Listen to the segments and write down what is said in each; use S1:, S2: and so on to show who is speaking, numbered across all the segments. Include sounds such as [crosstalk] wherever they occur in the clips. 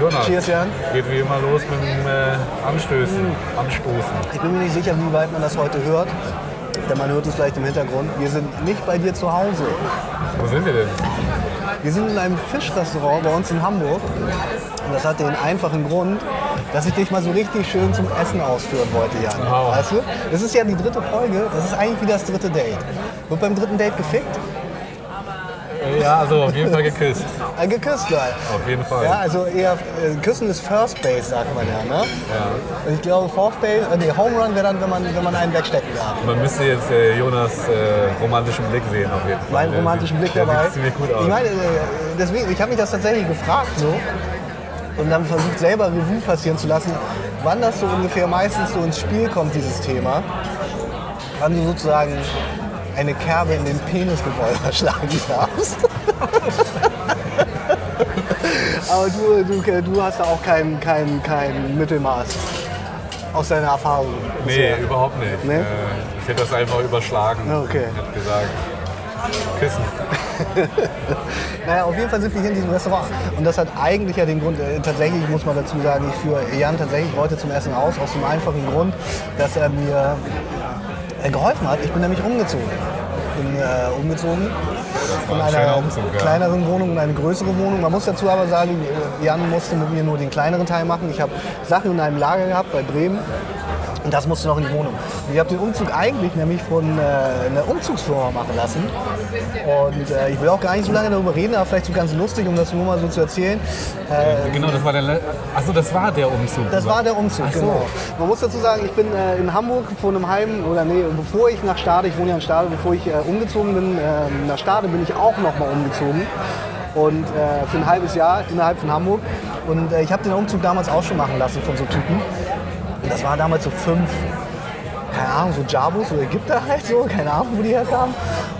S1: Jonas.
S2: Cheers, Jan.
S1: Geht wie immer los mit dem äh, Anstößen. Anstoßen.
S2: Ich bin mir nicht sicher, wie weit man das heute hört. Denn man hört es vielleicht im Hintergrund. Wir sind nicht bei dir zu Hause.
S1: Wo sind wir denn?
S2: Wir sind in einem Fischrestaurant bei uns in Hamburg. Und das hat den einfachen Grund, dass ich dich mal so richtig schön zum Essen ausführen wollte, Jan.
S1: Wow.
S2: Weißt du? Das ist ja die dritte Folge. Das ist eigentlich wie das dritte Date. Wird beim dritten Date gefickt?
S1: Äh, Ja, also auf jeden Fall geküsst.
S2: Äh, geküsst, geil.
S1: Auf jeden Fall.
S2: Ja, also eher äh, Küssen ist First Base, sagt man ja. Ne?
S1: Ja.
S2: Und ich glaube, Fourth Base, äh, nee, Home Run wäre dann, wenn man, wenn man einen wegstecken darf.
S1: Man müsste jetzt äh, Jonas romantischen Blick sehen auf jeden Fall.
S2: meinen
S1: Der
S2: romantischen
S1: sieht,
S2: Blick
S1: der
S2: dabei.
S1: Sieht ziemlich gut aus.
S2: Ich meine, deswegen, ich habe mich das tatsächlich gefragt so und dann versucht selber Revue passieren zu lassen, wann das so ungefähr meistens so ins Spiel kommt, dieses Thema. Wann du sozusagen eine Kerbe in den Penisgewölber schlagen darfst. [laughs] Aber du, du, du hast da auch kein, kein, kein Mittelmaß aus deiner Erfahrung.
S1: nee,
S2: bisher.
S1: überhaupt nicht.
S2: Nee?
S1: Äh, ich hätte das einfach überschlagen.
S2: Okay.
S1: Ich hätte gesagt, küssen. [laughs]
S2: Naja, auf jeden Fall sind wir hier in diesem Restaurant. Und das hat eigentlich ja den Grund, äh, tatsächlich muss man dazu sagen, ich führe Jan tatsächlich heute zum Essen aus, aus dem einfachen Grund, dass er mir geholfen hat. Ich bin nämlich umgezogen. Ich bin äh, umgezogen von
S1: ein
S2: einer
S1: Umzug, ja.
S2: kleineren Wohnung in eine größere Wohnung. Man muss dazu aber sagen, äh, Jan musste mit mir nur den kleineren Teil machen. Ich habe Sachen in einem Lager gehabt bei Bremen. Und das musste noch in die Wohnung. Ich habe den Umzug eigentlich nämlich von äh, einer Umzugsfirma machen lassen. Und äh, ich will auch gar nicht so lange darüber reden, aber vielleicht so ganz lustig, um das nur mal so zu erzählen. Äh,
S1: Genau, das war der. Le Achso, das war der Umzug.
S2: das war der Umzug,
S1: so.
S2: genau. Man muss dazu sagen, ich bin äh, in Hamburg vor einem halben, oder nee, bevor ich nach Stade, ich wohne ja in Stade, bevor ich äh, umgezogen bin, äh, nach Stade bin ich auch nochmal umgezogen. Und äh, für ein halbes Jahr innerhalb von Hamburg. Und äh, ich habe den Umzug damals auch schon machen lassen von so Typen. Und das war damals so fünf, keine Ahnung, so Jabos, so Ägypter [laughs] halt so, keine Ahnung, wo die herkamen.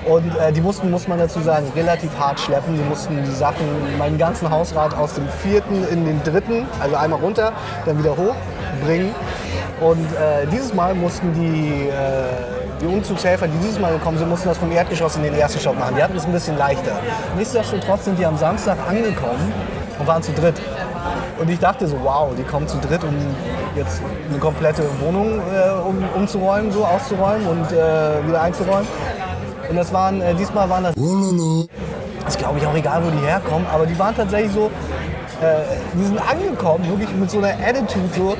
S2: Und äh, die mussten, muss man dazu sagen, relativ hart schleppen. Die mussten die Sachen, meinen ganzen Hausrat aus dem vierten in den dritten, also einmal runter, dann wieder hoch bringen. Und äh, dieses Mal mussten die, äh, die Umzugshelfer, die dieses Mal gekommen sind, mussten das vom Erdgeschoss in den ersten Stock machen. Die hatten es ein bisschen leichter. Nichtsdestotrotz sind die am Samstag angekommen und waren zu dritt. Und ich dachte so, wow, die kommen zu dritt, um jetzt eine komplette Wohnung äh, um, umzuräumen, so auszuräumen und äh, wieder einzuräumen. Und das waren, äh, diesmal waren das, ist glaube ich auch egal, wo die herkommen, aber die waren tatsächlich so, äh, die sind angekommen, wirklich mit so einer Attitude so,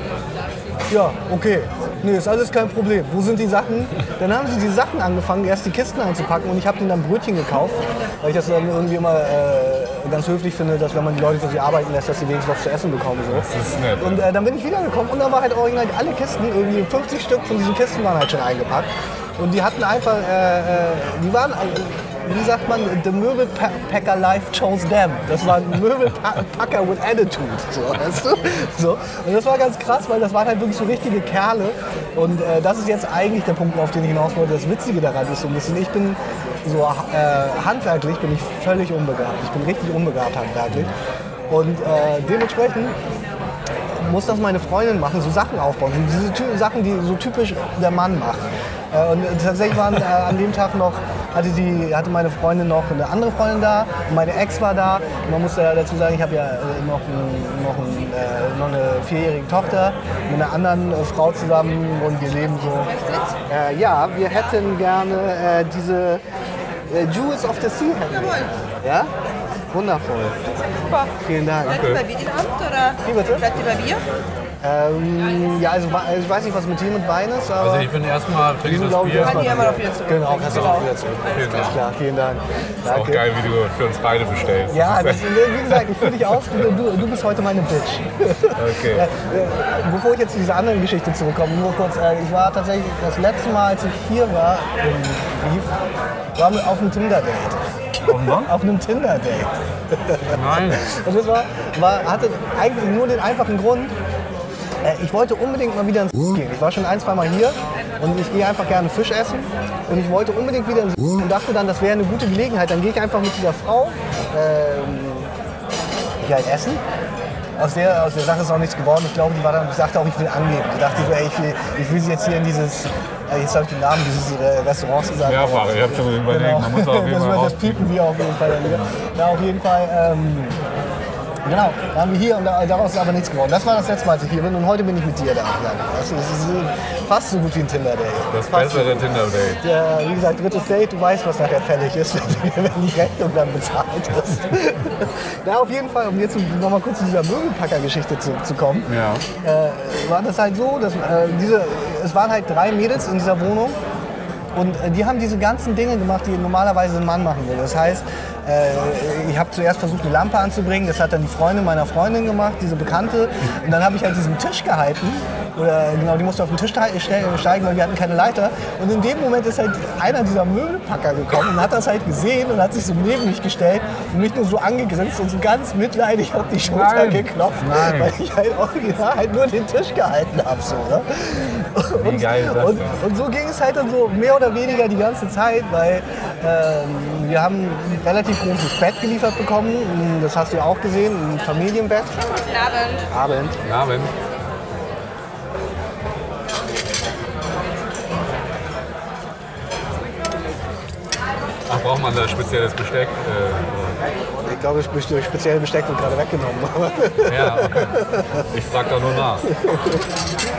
S2: ja, okay, nee, ist alles kein Problem. Wo sind die Sachen? Dann haben sie die Sachen angefangen, erst die Kisten einzupacken und ich habe denen dann Brötchen gekauft, weil ich das dann irgendwie immer äh, ganz höflich finde, dass wenn man die Leute für sich arbeiten lässt, dass sie wenigstens was zu essen bekommen. So.
S1: Das ist nett.
S2: Und äh, dann bin ich wiedergekommen und dann war halt original alle Kisten, irgendwie 50 Stück von diesen Kisten waren halt schon eingepackt. Und die hatten einfach, äh, äh, die waren, äh, wie sagt man, the Möbelpacker life chose them. Das waren Möbelpacker with attitude, so, weißt du? So. Und das war ganz krass, weil das waren halt wirklich so richtige Kerle. Und äh, das ist jetzt eigentlich der Punkt, auf den ich hinaus wollte. Das Witzige daran ist so ein bisschen, ich bin so äh, handwerklich bin ich völlig unbegabt. Ich bin richtig unbegabt handwerklich. Und äh, dementsprechend muss das meine Freundin machen, so Sachen aufbauen. Diese Sachen, die so typisch der Mann macht. Äh, und tatsächlich waren äh, an dem Tag noch, hatte, die, hatte meine Freundin noch eine andere Freundin da und meine Ex war da. Und man muss ja dazu sagen, ich habe ja äh, noch, ein, noch, ein, äh, noch eine vierjährige Tochter mit einer anderen äh, Frau zusammen und wir leben so. Äh, ja, wir hätten gerne äh, diese äh, Jewels of the Sea. wir. Ja? Wundervoll.
S3: Super.
S2: Vielen Dank.
S3: Seid ihr bei Bier in Hand oder
S2: Wie bitte?
S3: bleibt ihr bei Bier?
S2: Ähm, ja, also, also ich weiß nicht, was mit Tee und Wein ist, aber...
S1: Also ich bin erstmal, trinke das
S2: ich,
S1: Bier.
S2: erstmal-
S3: Kann die einmal auf ihr zurück.
S2: Genau, kannst du auch wieder zurück.
S1: Vielen Dank.
S2: Klar, vielen Dank.
S1: Auch
S2: Danke.
S1: geil, wie du für uns beide bestellst.
S2: Ja,
S1: das ist
S2: wie gesagt, ich fühle dich aus, du, du, du bist heute meine Bitch.
S1: okay. [laughs]
S2: Äh, bevor ich jetzt zu dieser anderen Geschichte zurückkomme, nur kurz, äh, ich war tatsächlich das letzte Mal, als ich hier war, im Brief, waren wir auf einem Tinder-Date. Auf einem Tinder-Date.
S1: Nein. [laughs]
S2: Und das war, war, hatte eigentlich nur den einfachen Grund, ich wollte unbedingt mal wieder ins gehen. Ich war schon ein, zwei Mal hier und ich gehe einfach gerne Fisch essen. Und ich wollte unbedingt wieder ins und dachte dann, das wäre eine gute Gelegenheit. Dann gehe ich einfach mit dieser Frau ähm, hier halt essen. Aus der, aus der Sache ist auch nichts geworden. Ich glaube, die war dann, ich dachte auch, ich will angeben. Ich dachte, so, ey, ich, will, ich will sie jetzt hier in dieses, äh, jetzt habe ich den Namen dieses äh, Restaurants gesagt.
S1: Mehrfach, ich habe schon überlegt, man muss auf jeden [laughs]
S2: das,
S1: Fall
S2: das piepen wir auf jeden Fall. Ja, auf jeden Fall. Ähm, Genau, da haben wir hier und da, daraus ist aber nichts geworden. Das war das letzte Mal, als ich hier bin und heute bin ich mit dir da. Das ist, fast so gut wie ein Tinder-Date.
S1: Das
S2: Fast so
S1: bessere
S2: gut.
S1: Tinder-Date.
S2: Der, wie gesagt, drittes Date, du weißt, was nachher fällig ist, [laughs] wenn die Rechnung dann bezahlt ist. Na, auf jeden Fall, um jetzt nochmal kurz zu dieser Möbelpacker-Geschichte zu, zu kommen,
S1: Ja.
S2: äh, war das halt so, dass äh, diese, es waren halt drei Mädels in dieser Wohnung und äh, die haben diese ganzen Dinge gemacht, die normalerweise ein Mann machen würde. Das heißt, äh, ich habe zuerst versucht, eine Lampe anzubringen. Das hat dann die Freundin meiner Freundin gemacht, diese Bekannte. Und dann habe ich halt diesen Tisch gehalten. Oder genau, die musste auf den Tisch ste- ste- steigen, weil wir hatten keine Leiter. Und in dem Moment ist halt einer dieser Möbelpacker gekommen und hat das halt gesehen und hat sich so neben mich gestellt und mich nur so angegrinst und so ganz mitleidig auf die Schulter
S1: Nein.
S2: geklopft,
S1: Nein.
S2: weil ich halt original halt nur den Tisch gehalten habe. So, ne?
S1: Wie geil ist das
S2: und, und so ging es halt dann so mehr oder weniger die ganze Zeit, weil ähm, wir haben ein relativ großes Bett geliefert bekommen. Das hast du ja auch gesehen, ein Familienbett.
S3: Guten Abend.
S2: Abend.
S1: Guten Abend. Ach, braucht man da spezielles Besteck? Äh,
S2: Ich glaube, das spezielle Besteck wird gerade weggenommen.
S1: ja, okay. Ich frage da nur nach. [laughs]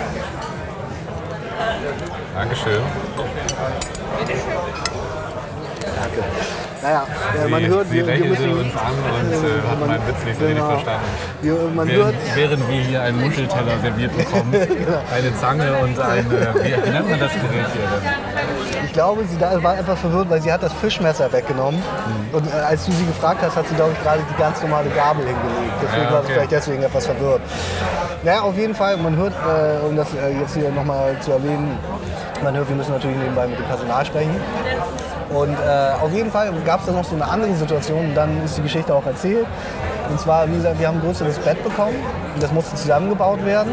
S1: Dankeschön.
S2: naja, äh, man
S1: Sie-
S2: hört,
S1: Sie
S2: wir, wir müssen...
S1: uns an und [laughs] äh, hat
S2: man-
S1: meinen Witz nicht so richtig
S2: genau.
S1: verstanden.
S2: Wir, man hört,
S4: Während, während wir hier einen Muschelteller serviert bekommen, [laughs] eine Zange und ein, äh, wie, wie nennt man das Gerät hier denn?
S2: Ich glaube, sie war einfach verwirrt, weil sie hat das Fischmesser weggenommen.
S1: Mhm.
S2: Und äh, als du sie gefragt hast, hat sie, glaube ich, gerade die ganz normale Gabel hingelegt. Deswegen
S1: Ja,
S2: war sie
S1: okay.
S2: vielleicht deswegen etwas verwirrt. Naja, auf jeden Fall, man hört, äh, um das äh, jetzt hier nochmal zu erwähnen, man hört, wir müssen natürlich nebenbei mit dem Personal sprechen. Und äh, auf jeden Fall gab es da noch so eine andere Situation und dann ist die Geschichte auch erzählt. Und zwar, wie gesagt, wir haben ein größeres Bett bekommen und das musste zusammengebaut werden.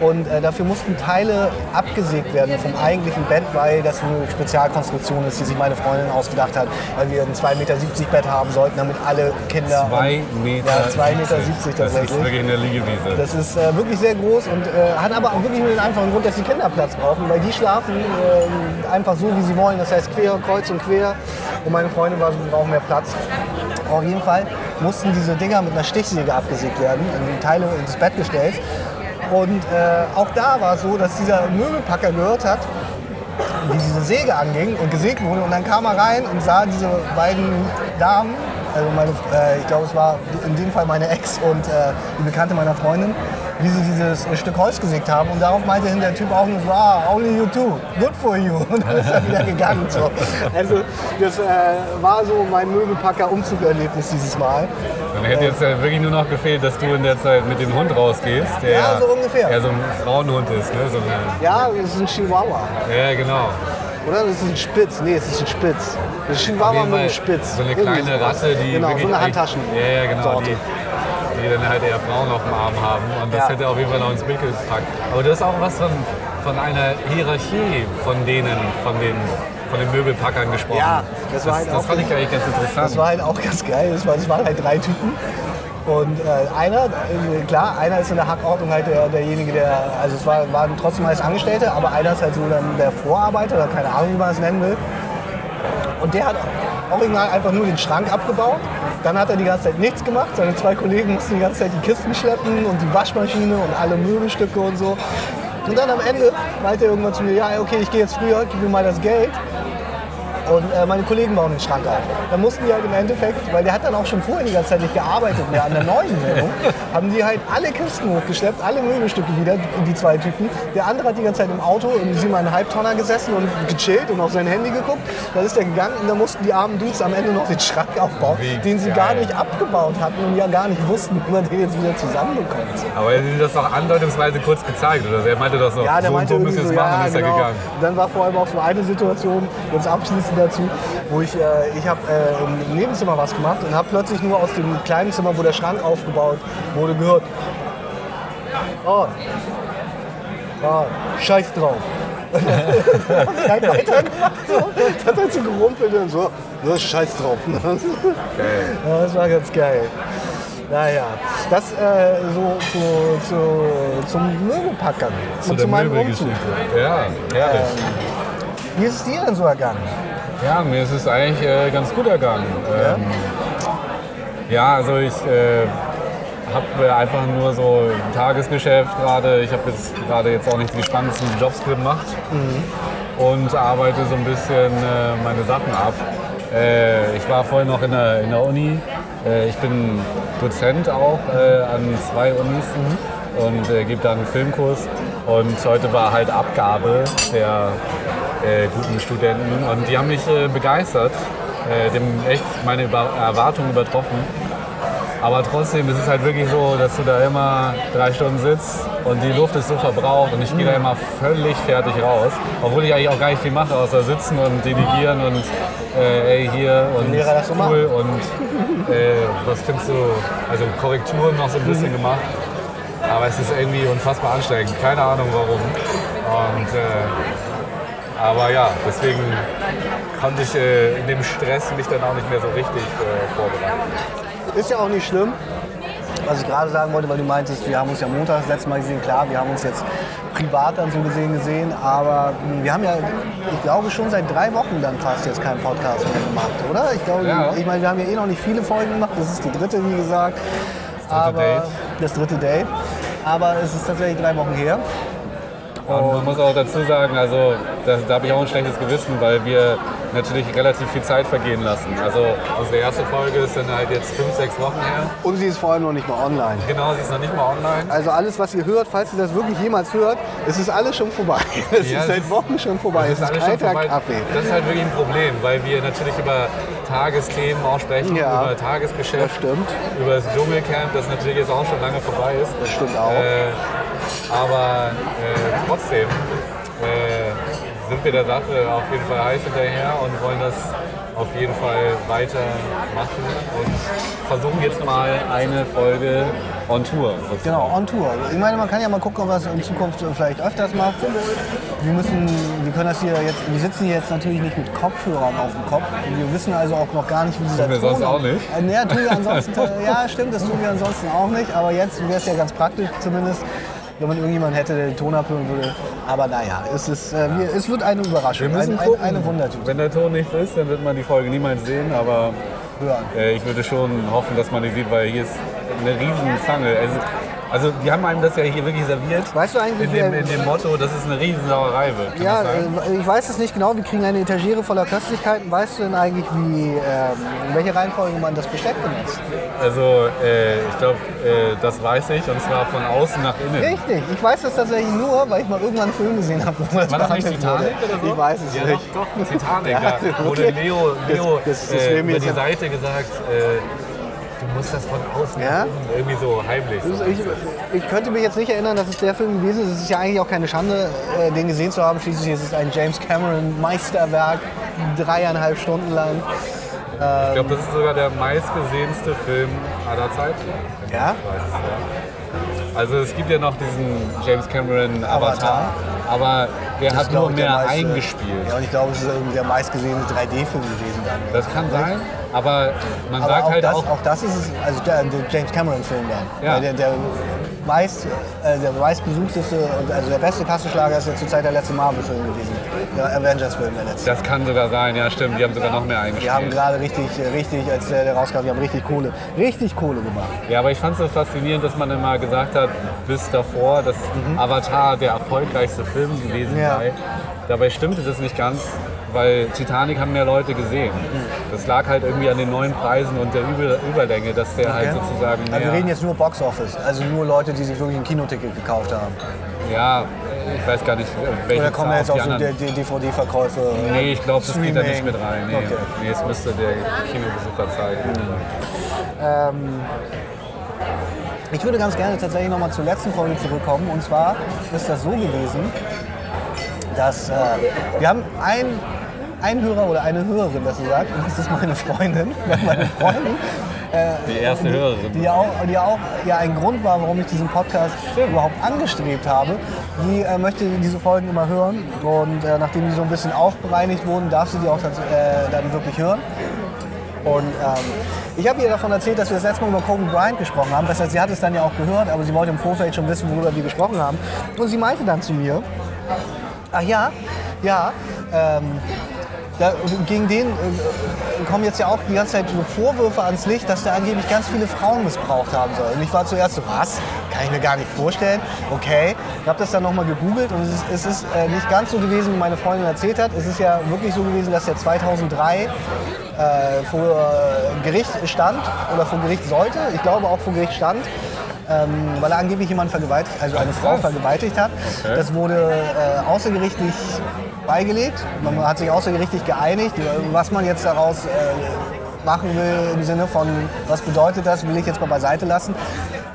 S2: Und äh, dafür mussten Teile abgesägt werden vom eigentlichen Bett, weil das eine Spezialkonstruktion ist, die sich meine Freundin ausgedacht hat, weil wir ein 2,70 Meter Bett haben sollten, damit alle Kinder...
S4: 2 Meter.
S2: Ja, 2,70 Meter
S4: Das ist
S2: tatsächlich.
S4: wirklich eine Liegewiese.
S2: Das ist äh, wirklich sehr groß und äh, hat aber auch wirklich nur den einfachen Grund, dass die Kinder Platz brauchen, weil die schlafen äh, einfach so, wie sie wollen. Das heißt quer, kreuz und quer. Und meine Freundin war so, wir brauchen mehr Platz. Auf jeden Fall mussten diese Dinger mit einer Stichsäge abgesägt werden, in die Teile ins Bett gestellt. Und äh, auch da war es so, dass dieser Möbelpacker gehört hat, wie diese Säge anging und gesägt wurde. Und dann kam er rein und sah diese beiden Damen, also meine, äh, ich glaube, es war in dem Fall meine Ex und äh, die Bekannte meiner Freundin, wie sie dieses äh, Stück Holz gesägt haben. Und darauf meinte hin der Typ auch nur so, ah, only you two, good for you. [laughs] Und dann ist er wieder gegangen. So. Also das äh, war so mein Möbelpacker-Umzugerlebnis dieses Mal.
S1: Dann hätte jetzt äh, wirklich nur noch gefehlt, dass du in der Zeit mit dem Hund rausgehst, der
S2: Ja, so ungefähr.
S1: Ja, so ein Frauenhund ist, ne? So eine,
S2: Ja, das ist ein Chihuahua.
S1: ja, genau.
S2: Oder? Das ist ein Spitz. Nee, es ist ein Spitz. Das ist ein Chihuahua mit einem Spitz.
S1: So eine kleine. Rasse, die
S2: Genau, so eine Handtaschen.
S1: Ja, ja, genau.
S2: Sorte.
S1: Die, die dann halt eher Frauen auf dem Arm haben. Und das
S2: Ja.
S1: hätte auf jeden Fall noch ins Bild gepackt. Aber das ist auch was von, von einer Hierarchie von denen, von den, von den Möbelpackern gesprochen.
S2: Ja, das war halt
S1: das
S2: auch-
S1: fand ich eigentlich ganz interessant.
S2: Das war halt auch ganz geil. Das, war, das waren halt drei Typen. Und äh, einer, äh, klar, einer ist in der Hackordnung halt der, derjenige, der, also es war, waren trotzdem alles Angestellte, aber einer ist halt so dann der Vorarbeiter oder keine Ahnung, wie man es nennen will. Und der hat original einfach nur den Schrank abgebaut. Dann hat er die ganze Zeit nichts gemacht. Seine zwei Kollegen mussten die ganze Zeit die Kisten schleppen und die Waschmaschine und alle Möbelstücke und so. Und dann am Ende meinte er irgendwann zu mir, ja, okay, ich gehe jetzt früher, gib mir mal das Geld. Und äh, meine Kollegen bauen den Schrank auf. Dann mussten die halt im Endeffekt, weil der hat dann auch schon vorher die ganze Zeit nicht gearbeitet mehr an der neuen Wohnung, [laughs] haben die halt alle Kisten hochgeschleppt, alle Möbelstücke wieder, die zwei Typen. Der andere hat die ganze Zeit im Auto im 7,5 Tonner gesessen und gechillt und auf sein Handy geguckt. Dann ist er gegangen und dann mussten die armen Dudes am Ende noch den Schrank aufbauen,
S1: Wie
S2: den sie
S1: geil.
S2: gar nicht abgebaut hatten und ja gar nicht wussten, wie man den jetzt wieder zusammenbekommt.
S1: Aber er hat das auch andeutungsweise kurz gezeigt. Oder? Er meinte das so,
S2: Ja, der
S1: so
S2: meinte
S1: so
S2: so,
S1: machen
S2: ja,
S1: er
S2: genau.
S1: gegangen.
S2: Dann war vor allem auch so eine Situation, jetzt abschließend dazu, wo ich, äh, ich habe äh, im Nebenzimmer was gemacht und habe plötzlich nur aus dem kleinen Zimmer, wo der Schrank aufgebaut wurde, gehört, oh, oh scheiß drauf. [laughs] Dann weitergemacht, so. Das hat so gerumpelt und so, ja, scheiß drauf. Ja, das war ganz geil. Naja, das äh, so zu, zu, zum Möbelpackern
S4: Zu
S2: und zu meinem Umzug.
S1: Ja, herrlich.
S2: Wie ist es dir denn so ergangen?
S4: Ja, mir ist es eigentlich äh, ganz gut ergangen. Ähm, ja, also ich äh,
S1: habe einfach nur so ein Tagesgeschäft gerade. Ich habe jetzt gerade jetzt auch nicht die spannendsten Jobs gemacht und arbeite so ein bisschen äh, meine Sachen ab. Äh, ich war vorhin noch in der, in der Uni. Äh, ich bin Dozent auch äh, an zwei Unis und äh, gebe da einen Filmkurs. Und heute war halt Abgabe der äh, guten Studenten und die haben mich äh, begeistert, äh, dem echt meine Über Erwartungen übertroffen. Aber trotzdem ist es halt wirklich so, dass du da immer drei Stunden sitzt und die Luft ist so verbraucht und ich gehe da immer völlig fertig raus. Obwohl ich eigentlich auch gar nicht viel mache, außer sitzen und delegieren und äh, ey hier und
S2: Lehrer
S1: cool und äh, was findest du, also Korrekturen noch so ein bisschen gemacht. Aber es ist irgendwie unfassbar anstrengend. Keine Ahnung warum. Und, äh, aber ja, deswegen konnte ich äh, in dem Stress mich dann auch nicht mehr so richtig äh, vorbereiten.
S2: Ist ja auch nicht schlimm. Was ich gerade sagen wollte, weil du meintest, wir haben uns ja Montag das letzte Mal gesehen. Klar, wir haben uns jetzt privat dann so gesehen gesehen, aber mh, wir haben ja, ich glaube schon seit drei Wochen dann fast jetzt keinen Podcast mehr gemacht, oder? Ich glaube,
S1: Ja.
S2: ich meine, wir haben ja eh noch nicht viele Folgen gemacht. Das ist die dritte, wie gesagt.
S1: dritte
S2: aber
S1: Date.
S2: das dritte Date. Aber es ist tatsächlich drei Wochen her.
S1: Und man muss auch dazu sagen, also da, da habe ich auch ein schlechtes Gewissen, weil wir natürlich relativ viel Zeit vergehen lassen. Also unsere erste Folge ist dann halt jetzt fünf, sechs Wochen her.
S2: Und sie ist vor allem noch nicht mal online.
S1: Genau, sie ist noch nicht mal online.
S2: Also alles, was ihr hört, falls ihr das wirklich jemals hört, es ist alles schon vorbei. [laughs] Es
S1: Ja,
S2: ist seit
S1: ist-
S2: Wochen schon vorbei. Es ist
S1: schon
S2: kalter. Kaffee.
S1: Das ist halt wirklich ein Problem, weil wir natürlich über Tagesthemen auch sprechen,
S2: Ja.
S1: über Tagesgeschäft,
S2: Das stimmt.
S1: über das Dschungelcamp, das natürlich jetzt auch schon lange vorbei ist.
S2: Das stimmt auch.
S1: Äh, aber äh, trotzdem äh, sind wir der Sache auf jeden Fall heiß hinterher und wollen das auf jeden Fall weitermachen und versuchen jetzt mal eine Folge on Tour. sozusagen.
S2: Genau, on Tour. Ich meine, man kann ja mal gucken, ob es in Zukunft vielleicht öfters macht. Wir müssen, wir können das hier jetzt, wir sitzen hier jetzt natürlich nicht mit Kopfhörern auf dem Kopf. Wir wissen also auch noch gar nicht, wie dieser
S1: Tun wir
S2: Ton...
S1: sonst auch nicht.
S2: Äh, Ja, tun wir ansonsten, [laughs] ja stimmt, das tun wir ansonsten auch nicht. Aber jetzt wäre es ja ganz praktisch zumindest, wenn man irgendjemanden hätte, der den Ton abhören würde. Aber naja, es, ist, äh, wir, es wird eine Überraschung,
S1: Wir müssen
S2: ein, ein, eine Wundertüte.
S1: Wenn der Ton nicht ist, dann wird man die Folge niemals sehen, aber äh, ich würde schon hoffen, dass man die sieht, weil hier ist eine riesen Zange. Also, also die haben einem das ja hier wirklich serviert.
S2: Weißt du eigentlich,
S1: in dem, in dem Motto, dass es eine Riesensauerei wird. Kann
S2: Ja, äh, ich weiß es nicht genau. Wir kriegen eine Etagere voller Köstlichkeiten. Weißt du denn eigentlich, wie, ähm, in welcher Reihenfolge man das Besteck benutzt?
S1: Also äh, ich glaube, äh, das weiß ich und zwar von außen nach innen.
S2: Richtig. Ich weiß das tatsächlich nur, weil ich mal irgendwann einen Film gesehen habe,
S1: War das nicht Titanic
S2: wurde.
S1: oder so?
S2: Ich weiß es
S1: Ja,
S2: nicht.
S1: doch, doch, Titanic. [laughs]
S2: Ja,
S1: da wurde
S2: okay.
S1: Leo, Leo
S2: Das- das-
S1: äh, über die Seite gesagt, äh, du musst das von außen
S2: Ja?
S1: irgendwie so heimlich. So.
S2: Ich, ich könnte mich jetzt nicht erinnern, dass es der Film gewesen ist. Es ist ja eigentlich auch keine Schande, äh, den gesehen zu haben. Schließlich ist es ein James Cameron Meisterwerk, dreieinhalb Stunden lang.
S1: Ich glaube, das ist sogar der meistgesehenste Film aller Zeiten.
S2: Ja?
S1: Also es gibt ja noch diesen James Cameron Avatar, aber der
S2: Das
S1: hat nur mehr
S2: meiste-
S1: eingespielt.
S2: Ja, und ich glaube, es ist irgendwie der meistgesehene 3D-Film gewesen dann.
S1: Das kann sein, aber man
S2: Aber
S1: sagt
S2: auch,
S1: halt
S2: das,
S1: auch,
S2: auch das ist es, also der, der James Cameron-Film dann.
S1: Ja.
S2: Der, der, meist, äh, der meistbesuchteste, und also der beste Kassenschlager ist ja zurzeit der letzte Marvel-Film gewesen. Der Avengers-Film, der letzte.
S1: das kann sogar sein, ja stimmt, die haben sogar noch mehr
S2: Die haben
S1: eingespielt.
S2: gerade richtig, richtig, als der, rauskam, die haben richtig Kohle, richtig Kohle gemacht.
S1: Ja, aber ich fand es so faszinierend, dass man immer gesagt hat, bis davor, dass Avatar der erfolgreichste Film gewesen
S2: Mhm. Ja.
S1: sei. Dabei stimmte das nicht ganz, weil Titanic haben mehr Leute gesehen. Das lag halt irgendwie an den neuen Preisen und der Über Überlänge, dass der halt
S2: Okay.
S1: sozusagen
S2: Aber wir
S1: mehr,
S2: reden jetzt nur Box Office, also nur Leute, die sich wirklich ein Kinoticket gekauft haben.
S1: ja, ich weiß gar nicht, welche
S2: Oder kommen jetzt
S1: auf
S2: auch so die DVD-Verkäufe?
S1: Nee, ich glaube, das geht da nicht mit rein. Nee,
S2: Okay.
S1: nee es müsste der Kinobesucher zeigen.
S2: Ähm, ich würde ganz gerne tatsächlich nochmal zur letzten Folge zurückkommen. Und zwar ist das so gewesen, dass äh, wir haben ein, ein Hörer oder eine Hörerin, das sagt, und das ist meine Freundin, [laughs] meine Freundin,
S1: Die erste Hörerin.
S2: die auch, die ja auch ja, ein Grund war, warum ich diesen Podcast überhaupt angestrebt habe. Die äh, möchte diese Folgen immer hören und äh, nachdem die so ein bisschen aufbereinigt wurden, darf sie die auch äh, dann wirklich hören. Und ähm, ich habe ihr davon erzählt, dass wir das letzte Mal über Kobe Bryant gesprochen haben. Das heißt, sie hat es dann ja auch gehört, aber sie wollte im Vorfeld schon wissen, worüber wir gesprochen haben. Und sie meinte dann zu mir, ach ja, ja, ähm, da, gegen den äh, kommen jetzt ja auch die ganze Zeit so Vorwürfe ans Licht, dass der angeblich ganz viele Frauen missbraucht haben soll. Und ich war zuerst so, was? Kann ich mir gar nicht vorstellen. Okay, ich habe das dann nochmal gegoogelt und es ist, es ist äh, nicht ganz so gewesen, wie meine Freundin erzählt hat. Es ist ja wirklich so gewesen, dass er 2003 äh, vor Gericht stand oder vor Gericht sollte. Ich glaube auch vor Gericht stand. Ähm, weil er angeblich jemanden vergewaltigt, also eine Frau vergewaltigt hat. Das wurde äh, außergerichtlich beigelegt. Man hat sich außergerichtlich geeinigt, was man jetzt daraus äh, machen will im Sinne von, was bedeutet das, will ich jetzt mal beiseite lassen.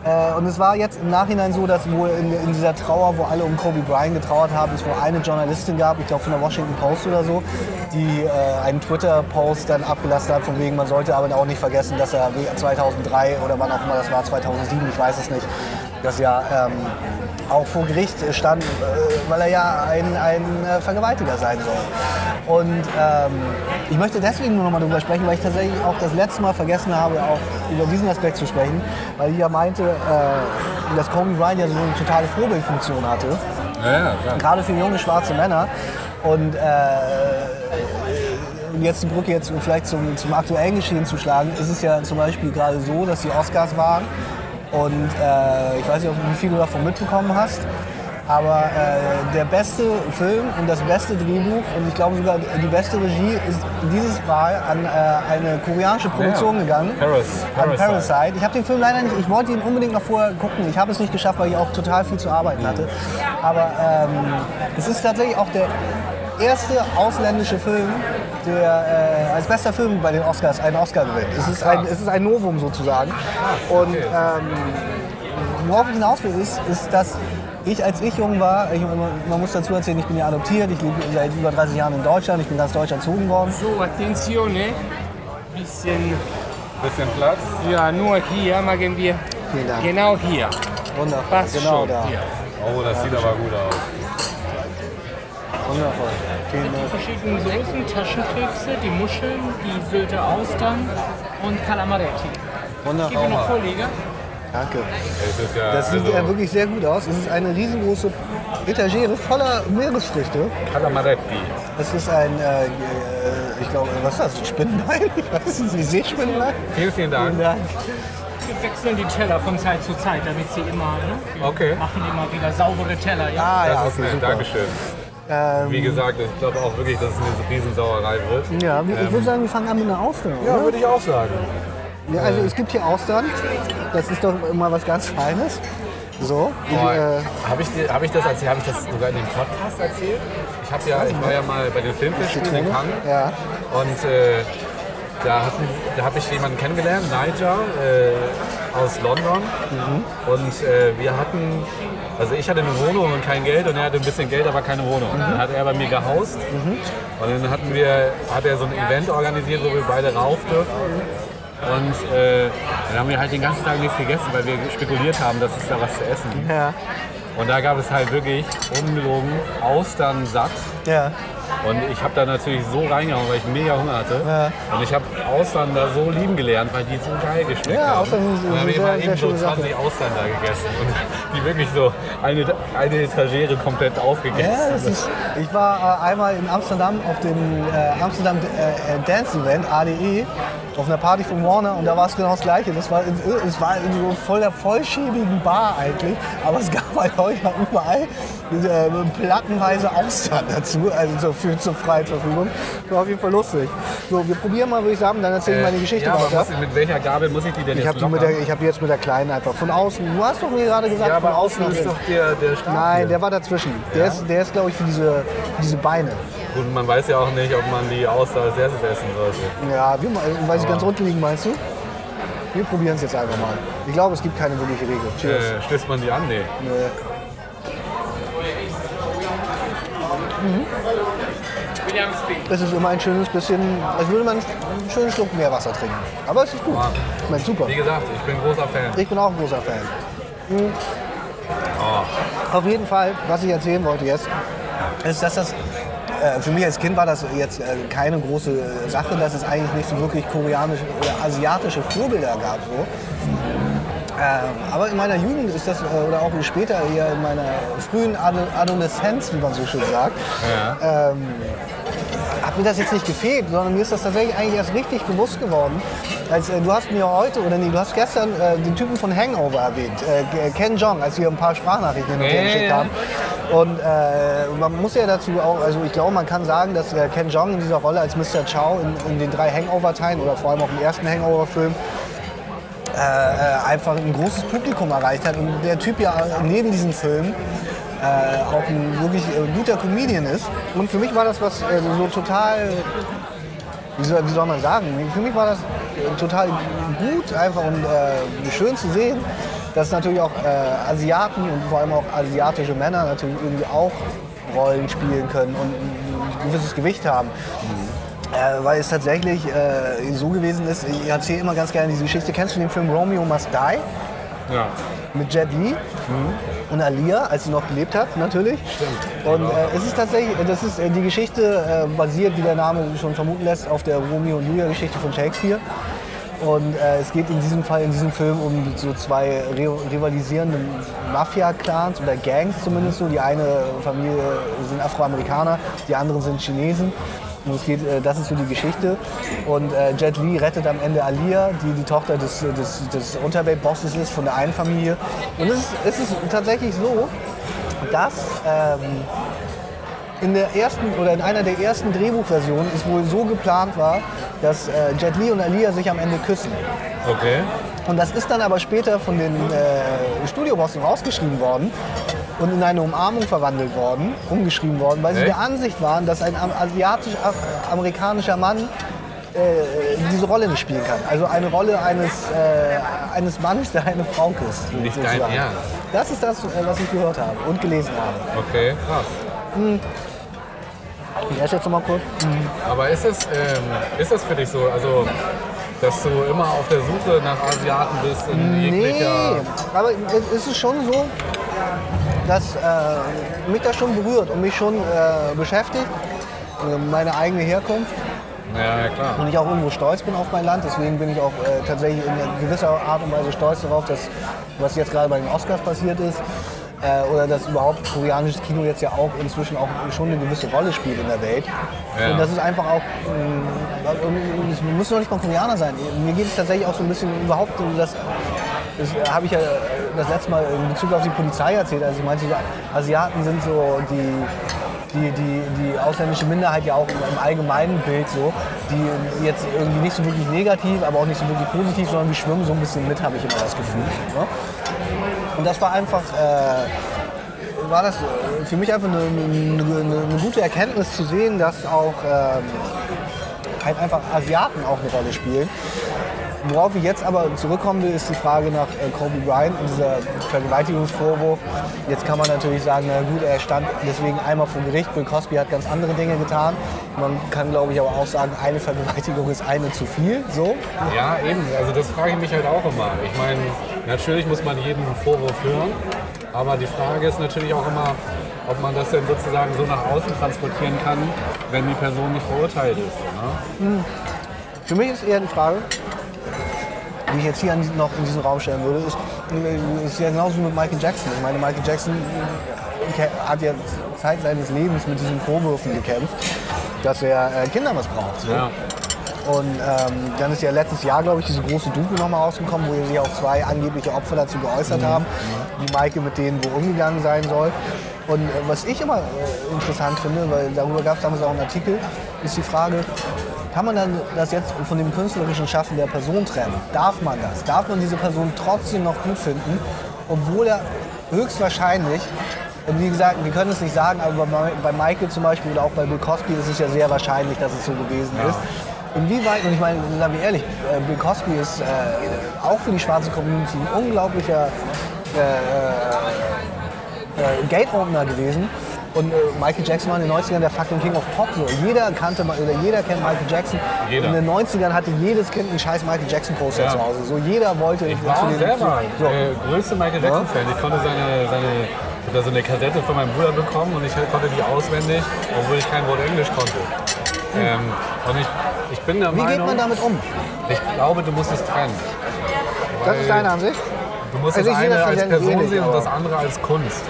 S2: Äh, und es war jetzt im Nachhinein so, dass wohl in, in, dieser Trauer, wo alle um Kobe Bryant getrauert haben, es wohl eine Journalistin gab, ich glaube von der Washington Post oder so, die äh, einen Twitter-Post dann abgelassen hat, von wegen, man sollte aber auch nicht vergessen, dass er 2003 oder wann auch immer das war, 2007, ich weiß es nicht, das ja ähm, auch vor Gericht stand, äh, weil er ja ein, ein äh, Vergewaltiger sein soll. Und ähm, ich möchte deswegen nur noch mal darüber sprechen, weil ich tatsächlich auch das letzte Mal vergessen habe, auch über diesen Aspekt zu sprechen, weil ich ja meinte, äh, dass Kobe Bryant ja so eine totale Vorbildfunktion hatte.
S1: Ja, ja.
S2: Gerade für junge schwarze Männer. Und äh, jetzt die Brücke jetzt vielleicht zum, zum aktuellen Geschehen zu schlagen, ist es ja zum Beispiel gerade so, dass die Oscars waren und äh, ich weiß nicht, wie viel du davon mitbekommen hast. Aber äh, der beste Film und das beste Drehbuch und ich glaube sogar die beste Regie ist dieses Mal an äh, eine koreanische Produktion
S1: Ja.
S2: gegangen.
S1: Paras-
S2: An
S1: Parasite.
S2: Parasite. Ich habe den Film leider nicht, ich wollte ihn unbedingt noch vorher gucken. Ich habe es nicht geschafft, weil ich auch total viel zu arbeiten hatte. Aber ähm, es ist tatsächlich auch der erste ausländische Film, der äh, als bester Film bei den Oscars einen Oscar gewinnt. Es ist ein, es ist ein Novum sozusagen. Und ähm, worauf ich hinaus will, ist, ist, dass ich, als ich jung war, ich, man muss dazu erzählen, ich bin ja adoptiert, ich lebe seit über 30 Jahren in Deutschland, ich bin ganz deutsch erzogen worden.
S5: So, Attenzione. Bisschen,
S1: Bisschen Platz.
S5: ja, nur hier machen wir.
S2: Vielen Dank.
S5: Genau hier.
S2: Wundervoll.
S5: Passt
S2: genau
S5: schon.
S2: da.
S5: Hier.
S1: Oh, das sieht aber gut aus.
S2: Wundervoll. Vielen
S5: Die
S2: Dank.
S5: verschiedenen Soßen, Taschenkrebse, die Muscheln, die Sylter Austern und Calamaretti. Gebe
S2: Wundervoll.
S5: noch Vorleger.
S2: Danke.
S1: Ist ja,
S2: Das sieht
S1: also,
S2: ja wirklich sehr gut aus. Es ist eine riesengroße Etagere voller Meeresfrüchte.
S1: Calamaretti.
S2: Es ist ein, äh, äh, ich glaube, was ist das? Spinnenbein? Ich weiß es nicht. Seespinnenbein?
S1: Vielen, vielen Dank.
S2: Vielen Dank.
S5: Wir wechseln die Teller von Zeit zu Zeit, damit sie immer, ne?
S1: Okay.
S5: machen immer wieder saubere Teller. Ja?
S2: Ah, ja,
S1: Das ist
S2: okay, super.
S1: Dankeschön.
S2: Ähm,
S1: Wie gesagt, ich glaube auch wirklich, dass es eine Riesensauerei wird.
S2: ja, ich würde sagen, wir fangen an mit einer Austern, oder?
S1: würde ich auch sagen.
S2: Ja, also es gibt hier Austern. Das ist doch immer was ganz Feines. So. Äh,
S1: Habe ich, hab ich das erzählt? Habe ich das sogar in dem Podcast erzählt? Ich, hab ja, ich war ja mal bei den Filmfestspielen in Cannes
S2: ja.
S1: und äh, da, hatten- da habe ich jemanden kennengelernt, Nigel äh, aus London. Und äh, wir hatten, also ich hatte eine Wohnung und kein Geld und er hatte ein bisschen Geld, aber keine Wohnung. Dann hat er bei mir gehaust und dann hatten wir, hat er so ein Event organisiert, wo wir beide rauf dürfen. Und äh, dann haben wir halt den ganzen Tag nichts gegessen, weil wir spekuliert haben, dass es da was zu essen gibt.
S2: Ja.
S1: Und da gab es halt wirklich ungelogen Austern satt.
S2: Ja.
S1: Und ich habe da natürlich so reingehauen, weil ich mega Hunger hatte.
S2: Ja.
S1: Und ich habe Austern da so lieben gelernt, weil die so geil geschmeckt
S2: Ja,
S1: haben.
S2: Austern sind-
S1: und dann habe ich mal eben so
S2: schöne Sache.
S1: 20 Austern da gegessen. Und [laughs] die wirklich so eine, eine Etagere komplett aufgegessen.
S2: Ja, das ist, ich war äh, einmal in Amsterdam auf dem äh, Amsterdam äh, äh, Dance Event, ADE, auf einer Party von Warner und da war es genau das Gleiche. Das war, es war in so voll der vollschäbigen Bar eigentlich, aber es gab halt heute überall äh, plattenweise Austern dazu, also so für zur freien Verfügung. War auf jeden Fall lustig. So, wir probieren mal, würde ich sagen, dann erzähle ich meine Geschichte
S1: Äh, ja,
S2: weiter.
S1: ich, mit welcher Gabel muss ich die denn
S2: Ich
S1: jetzt
S2: habe die, mit der- ich hab die jetzt mit der kleinen einfach von außen. Du hast doch mir gerade gesagt,
S1: Ja,
S2: von
S1: außen ist doch der, der Stab
S2: Nein,
S1: hier.
S2: der war dazwischen. Der ist, der ist glaube ich, für diese, für diese Beine.
S1: Gut, man weiß ja auch nicht, ob man die Auster als erstes essen sollte.
S2: Ja, wir, mal- weil sie ganz unten liegen, meinst du? Wir probieren es jetzt einfach mal. Ich glaube, es gibt keine wirkliche Regel. Cheers.
S1: Äh, stößt man die an? Nee.
S5: William Speak.
S2: Es ist immer ein schönes bisschen, als würde man einen schönen Schluck Meerwasser trinken. Aber es ist gut.
S1: Ja.
S2: Ich meine, super.
S1: Wie gesagt, ich bin großer Fan.
S2: Ich bin auch ein großer Fan. Mhm. Auf jeden Fall, was ich erzählen wollte jetzt, ist, dass das äh, für mich als Kind war das jetzt äh, keine große äh, Sache, dass es eigentlich nicht so wirklich koreanische oder asiatische Vorbilder gab. So. Ähm, aber in meiner Jugend ist das, äh, oder auch später eher in meiner frühen Ado Adoleszenz, wie man so schön sagt,
S1: Ja.
S2: ähm, hat mir das jetzt nicht gefehlt, sondern mir ist das tatsächlich eigentlich erst richtig bewusst geworden. Als, äh, du hast mir heute, oder nee, du hast gestern äh, den Typen von Hangover erwähnt, äh, Ken Jong, als wir ein paar Sprachnachrichten
S1: ja,
S2: geschickt haben. Und äh, man muss ja dazu auch, also ich glaube, man kann sagen, dass äh, Ken Jong in dieser Rolle als Mr. Chow in, in den drei Hangover-Teilen oder vor allem auch im ersten Hangover-Film äh, äh, einfach ein großes Publikum erreicht hat. Und der Typ ja neben diesem Film äh, auch ein wirklich äh, guter Comedian ist. Und für mich war das was äh, so total, wie soll, wie soll man sagen, für mich war das äh, total gut einfach und äh, schön zu sehen, dass natürlich auch äh, Asiaten und vor allem auch asiatische Männer natürlich irgendwie auch Rollen spielen können und ein gewisses Gewicht haben. Äh, weil es tatsächlich äh, so gewesen ist, ich erzähle immer ganz gerne diese Geschichte. Kennst du den Film Romeo Must Die?
S1: Ja.
S2: mit Jet Li und Alia, als sie noch gelebt hat, natürlich.
S1: Stimmt.
S2: Und äh, es ist tatsächlich, das ist äh, die Geschichte äh, basiert, wie der Name schon vermuten lässt, auf der Romeo und Julia Geschichte von Shakespeare. Und äh, es geht in diesem Fall, in diesem Film, um so zwei re rivalisierende Mafia-Clans oder Gangs zumindest so. Die eine Familie sind Afroamerikaner, die anderen sind Chinesen. Und es geht, äh, das ist so die Geschichte. Und äh, Jet Li rettet am Ende Alia, die die Tochter des, des, des Unterweltbosses ist von der einen Familie. Und es ist, es ist tatsächlich so, dass ähm, in der ersten oder in einer der ersten Drehbuchversionen es wohl so geplant war, dass äh, Jet Li und Alia sich am Ende küssen.
S1: Okay.
S2: Und das ist dann aber später von den äh, Studiobossen rausgeschrieben worden und in eine Umarmung verwandelt worden, umgeschrieben worden, weil sie
S1: Echt?
S2: der Ansicht waren, dass ein am- asiatisch-amerikanischer Mann äh, diese Rolle nicht spielen kann. Also eine Rolle eines, äh, eines Mannes, der eine Frau küsst.
S1: Nicht dein
S2: sozusagen.
S1: Ernst?
S2: Das ist das, äh, was ich gehört habe und gelesen habe.
S1: Okay, krass.
S2: Ich esse jetzt noch mal kurz.
S1: Aber ist es, ähm, ist das für dich so, also, dass du immer auf der Suche nach Asiaten bist in
S2: Nee,
S1: jeglicher...
S2: aber es ist schon so, dass äh, mich das schon berührt und mich schon äh, beschäftigt, äh, meine eigene Herkunft.
S1: Ja, klar.
S2: Und ich auch irgendwo stolz bin auf mein Land. Deswegen bin ich auch äh, tatsächlich in gewisser Art und Weise stolz darauf, dass was jetzt gerade bei den Oscars passiert ist. Äh, oder dass überhaupt koreanisches Kino jetzt ja auch inzwischen auch schon eine gewisse Rolle spielt in der Welt.
S1: Ja.
S2: Und das ist einfach auch, ähm, es muss noch nicht mal Koreaner sein. Mir geht es tatsächlich auch so ein bisschen überhaupt das das äh, habe ich ja äh, das letzte Mal in Bezug auf die Polizei erzählt. Also ich meinte, so, Asiaten sind so die, die, die, die ausländische Minderheit ja auch im allgemeinen Bild so, die jetzt irgendwie nicht so wirklich negativ, aber auch nicht so wirklich positiv, sondern die schwimmen so ein bisschen mit, habe ich immer das Gefühl. Ne? Und das war einfach, äh, war das für mich einfach eine, eine, eine, eine gute Erkenntnis zu sehen, dass auch ähm, halt einfach Asiaten auch eine Rolle spielen. Worauf ich jetzt aber zurückkommen will, ist die Frage nach äh, Kobe Bryant und dieser Vergewaltigungsvorwurf. Jetzt kann man natürlich sagen, na gut, er stand deswegen einmal vor Gericht. Bill Cosby hat ganz andere Dinge getan. Man kann, glaube ich, aber auch sagen, eine Vergewaltigung ist eine zu viel. So.
S1: Ja, eben. Also das frage ich mich halt auch immer. Ich meine, natürlich muss man jeden Vorwurf hören, aber die Frage ist natürlich auch immer, ob man das denn sozusagen so nach außen transportieren kann, wenn die Person nicht verurteilt ist. Ne?
S2: Für mich ist eher die Frage, die ich jetzt hier noch in diesen Raum stellen würde, ist, äh, ist ja genauso mit Michael Jackson. Ich meine, Michael Jackson äh, hat ja Zeit seines Lebens mit diesen Vorwürfen gekämpft, dass er äh, Kinder missbraucht. So.
S1: Ja.
S2: Und ähm, dann ist ja letztes Jahr, glaube ich, diese große Doku nochmal rausgekommen, wo sich auch zwei angebliche Opfer dazu geäußert haben, wie Michael mit denen wo umgegangen sein soll. Und äh, was ich immer äh, interessant finde, weil darüber gab es damals auch einen Artikel, ist die Frage, kann man dann das jetzt von dem künstlerischen Schaffen der Person trennen? Darf man das? Darf man diese Person trotzdem noch gut finden, obwohl er höchstwahrscheinlich, wie gesagt, wir können es nicht sagen, aber bei, Michael zum Beispiel oder auch bei Bill Cosby ist es ja sehr wahrscheinlich, dass es so gewesen ist. Inwieweit, und ich meine, sagen wir ehrlich, äh, Bill Cosby ist äh, auch für die schwarze Community ein unglaublicher äh, Gate-Opener gewesen. Und äh, Michael Jackson war in den 90ern der fucking King of Pop. So. Jeder kannte, oder jeder kennt Michael Jackson.
S1: Jeder.
S2: In den 90ern hatte jedes Kind einen scheiß Michael Jackson Poster
S1: Ja.
S2: zu Hause. So jeder wollte
S1: Ich war
S2: zu
S1: selber
S2: so.
S1: äh, größte Michael Jackson-Fan. Ich konnte seine, seine, ich hab da so eine Kassette von meinem Bruder bekommen und ich konnte die auswendig, obwohl ich kein Wort Englisch konnte. Ähm, und ich, ich bin der
S2: Wie geht
S1: Meinung,
S2: man damit um?
S1: ich glaube, du musst es trennen.
S2: Das ist deine Ansicht?
S1: Du musst
S2: Also
S1: das eine
S2: das
S1: als Person sehen und das andere als Kunst.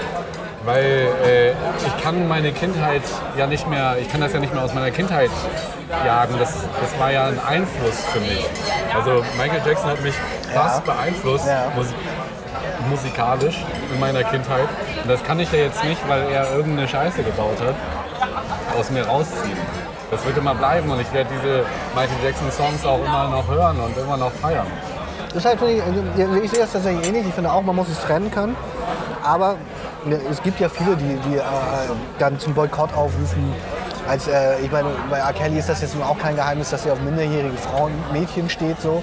S1: Weil äh, ich kann meine Kindheit ja nicht mehr, ich kann das ja nicht mehr aus meiner Kindheit jagen. Das, das war ja ein Einfluss für mich. Also Michael Jackson hat mich fast beeinflusst,
S2: Ja.
S1: mus musikalisch in meiner Kindheit. Und das kann ich ja jetzt nicht, weil er irgendeine Scheiße gebaut hat, aus mir rausziehen. Das wird immer bleiben und ich werde diese Michael Jackson Songs auch immer noch hören und immer noch feiern.
S2: Das ist halt, finde ich, ich sehe das tatsächlich ähnlich. Ich finde auch, man muss es trennen können. Aber ja, es gibt ja viele, die, die äh, dann zum Boykott aufrufen. Als, äh, ich meine, bei R. Kelly ist das jetzt nun auch kein Geheimnis, dass er auf minderjährige Frauen, Mädchen steht. So.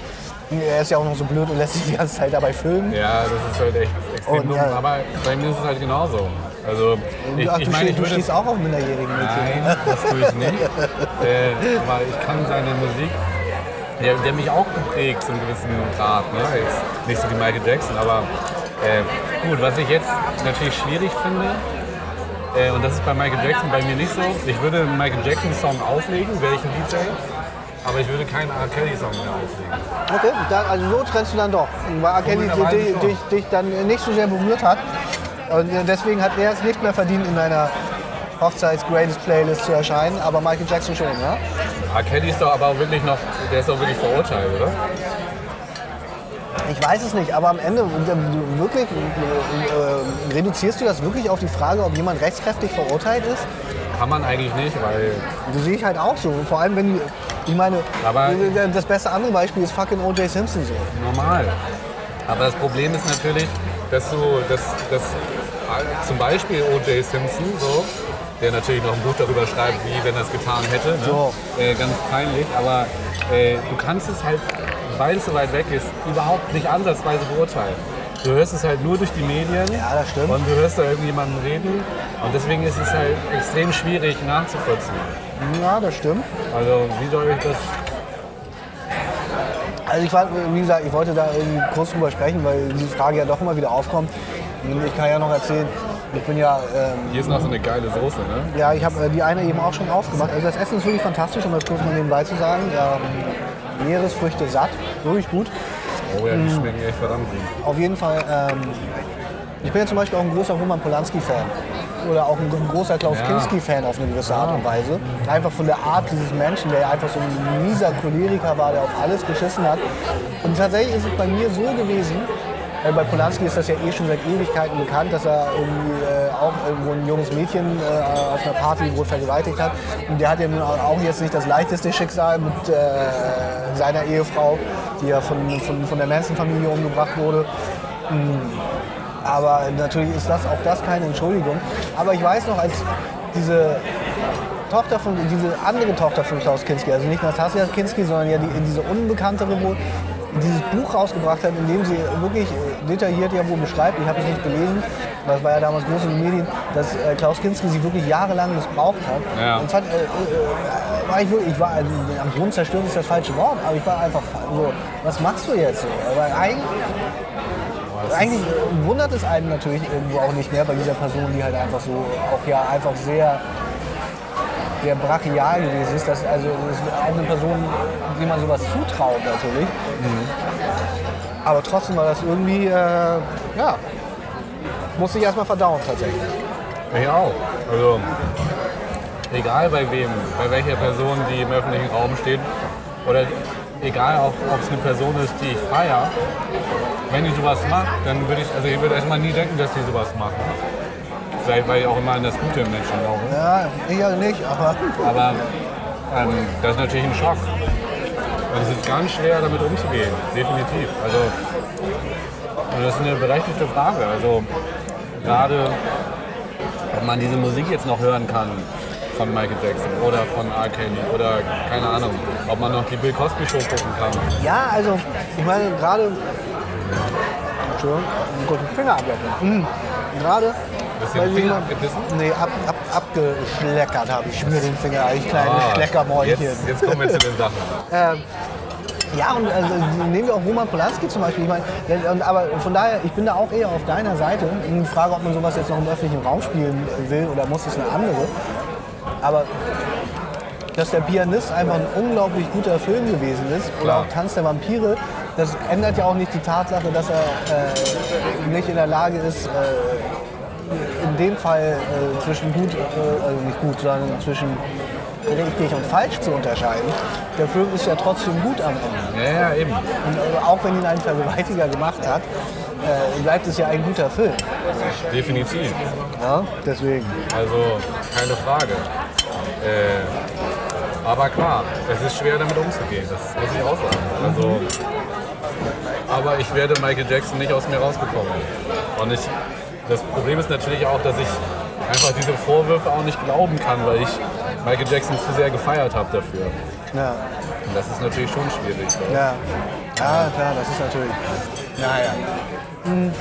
S2: Er ist ja auch noch so blöd und lässt sich die ganze Zeit dabei filmen.
S1: Ja, das ist halt echt extrem
S2: Und,
S1: dumm.
S2: ja.
S1: Aber bei mir ist es halt genauso. Also ich,
S2: Ach,
S1: ich
S2: du,
S1: meine, ich
S2: du stehst auch auf minderjährigen Mädchen.
S1: Nein, das tue ich nicht. [laughs] äh, aber ich kann seine Musik, der, der mich auch geprägt zu einem gewissen Grad. Ne? Jetzt nicht so wie Michael Jackson, aber äh, gut, was ich jetzt natürlich schwierig finde, äh, und das ist bei Michael Jackson bei mir nicht so, ich würde einen Michael Jackson-Song auflegen, wäre ich ein DJ, aber ich würde keinen R. Kelly-Song mehr auflegen.
S2: Okay, dann, also so trennst du dann doch. Weil R. Kelly dich, dich, dich dann nicht so sehr berührt hat. Und deswegen hat er es nicht mehr verdient, in deiner Hochzeits-Greatest-Playlist zu erscheinen, aber Michael Jackson schon, ja?
S1: R. Kelly ist doch aber wirklich noch, der ist doch wirklich verurteilt, oder?
S2: Ich weiß es nicht, aber am Ende äh, wirklich äh, reduzierst du das wirklich auf die Frage, ob jemand rechtskräftig verurteilt ist?
S1: Kann man eigentlich nicht, weil
S2: Das sehe ich halt auch so. Vor allem, wenn, ich meine,
S1: Aber-
S2: das beste andere Beispiel ist fucking O.J. Simpson so.
S1: normal. Aber das Problem ist natürlich, dass du, dass, dass zum Beispiel O.J. Simpson, so, der natürlich noch ein Buch darüber schreibt, wie wenn er es getan hätte, ne?
S2: So.
S1: äh, ganz peinlich, aber äh, du kannst es halt, weil es so weit weg ist, überhaupt nicht ansatzweise beurteilen. Du hörst es halt nur durch die Medien
S2: Ja, das stimmt.
S1: und du hörst da irgendjemanden reden und deswegen ist es halt extrem schwierig nachzuvollziehen.
S2: Ja, das stimmt.
S1: Also wie soll ich das
S2: Also ich war, wie gesagt, ich wollte da irgendwie kurz drüber sprechen, weil diese Frage ja doch immer wieder aufkommt. Und ich kann ja noch erzählen, ich bin ja, ähm,
S1: Hier ist noch so eine geile Soße, ne?
S2: ja, ich habe äh, die eine eben auch schon aufgemacht. Also das Essen ist wirklich fantastisch, um das kurz mal nebenbei zu sagen. Ähm, Meeresfrüchte satt, wirklich gut.
S1: Oh ja, die
S2: Mm.
S1: schmecken echt verdammt gut.
S2: Auf jeden Fall, ähm, ich bin ja zum Beispiel auch ein großer Roman Polanski-Fan. Oder auch ein großer Klaus
S1: Ja.
S2: Kinski-Fan auf eine gewisse Art und Weise. Einfach von der Art dieses Menschen, der einfach so ein mieser Choleriker war, der auf alles geschissen hat. Und tatsächlich ist es bei mir so gewesen, äh, bei Polanski ist das ja eh schon seit Ewigkeiten bekannt, dass er irgendwie äh, auch irgendwo ein junges Mädchen äh, auf einer Party wohl vergewaltigt hat. Und der hat ja nun auch jetzt nicht das leichteste Schicksal mit äh, seiner Ehefrau, die ja von, von, von der Manson-Familie umgebracht wurde. Aber natürlich ist das auch das keine Entschuldigung. Aber ich weiß noch, als diese Tochter von, diese andere Tochter von Klaus Kinski, also nicht Nastasia Kinski, sondern ja die, diese unbekanntere wohl, dieses Buch rausgebracht hat, in dem sie wirklich äh, detailliert ja wohl beschreibt, ich habe es nicht gelesen, das war ja damals groß in den Medien, dass äh, Klaus Kinski sie wirklich jahrelang missbraucht hat.
S1: Ja.
S2: Und fand, äh, äh, war ich, wirklich, ich war, also, am Grund zerstört ist das falsche Wort, aber ich war einfach so, was machst du jetzt so? Aber eigentlich, eigentlich äh, wundert es einen natürlich irgendwo auch nicht mehr bei dieser Person, die halt einfach so auch ja einfach sehr, sehr brachial gewesen ist. Das, also das ist auch eine Person, die man sowas zutraut natürlich. Aber trotzdem war das irgendwie, äh, ja, musste ich erstmal verdauen tatsächlich.
S1: Ich auch. Also, egal bei wem, bei welcher Person, die im öffentlichen Raum steht, oder egal auch, ob es eine Person ist, die ich feiere, wenn die sowas macht, dann würde ich, also ich würde erstmal nie denken, dass die sowas macht. Vielleicht, weil ich auch immer an das Gute im Menschen glaube.
S2: Ja, ich ja nicht, aber
S1: Aber ähm, das ist natürlich ein Schock. Und es ist ganz schwer, damit umzugehen, definitiv. Also, und das ist eine berechtigte Frage. Also, gerade, ob man diese Musik jetzt noch hören kann von Michael Jackson oder von R. Kelly oder keine Ahnung, ob man noch die Bill Cosby Show gucken kann.
S2: ja, also ich meine gerade, Entschuldigung, einen kurzen Finger ablecken. Mhm. Gerade,
S1: Bisschen
S2: weil
S1: Finger
S2: jemand-
S1: abgebissen?
S2: Nee, ab, ab, abgeschleckert habe ich mir den Finger, ich kleine Schleckermäulchen.
S1: Ah, jetzt, jetzt kommen wir zu den Sachen. [laughs]
S2: Ähm, ja, und also, nehmen wir auch Roman Polanski zum Beispiel. Ich meine, und, aber von daher, ich bin da auch eher auf deiner Seite. Die Frage, ob man sowas jetzt noch im öffentlichen Raum spielen will oder muss, ist eine andere. Aber dass der Pianist einfach ein unglaublich guter Film gewesen ist oder
S1: Klar.
S2: auch Tanz der Vampire, das ändert ja auch nicht die Tatsache, dass er äh, nicht in der Lage ist, äh, in dem Fall äh, zwischen gut, äh, also nicht gut, sondern zwischen richtig und falsch zu unterscheiden. Der Film ist ja trotzdem gut am Ende.
S1: Ja, ja, eben.
S2: Und äh, auch wenn ihn ein Vergewaltiger gemacht hat, äh, bleibt es ja ein guter Film.
S1: Definitiv.
S2: Ja? Deswegen.
S1: Also keine Frage. Äh, aber klar, es ist schwer damit umzugehen, das muss ich auch sagen. Also, aber ich werde Michael Jackson nicht aus mir rausbekommen. Und ich, das Problem ist natürlich auch, dass ich einfach diese Vorwürfe auch nicht glauben kann, weil ich Michael Jackson zu sehr gefeiert habe dafür.
S2: Ja.
S1: Und das ist natürlich schon schwierig. So.
S2: Ja. ja, klar, das ist natürlich. Naja. Hm.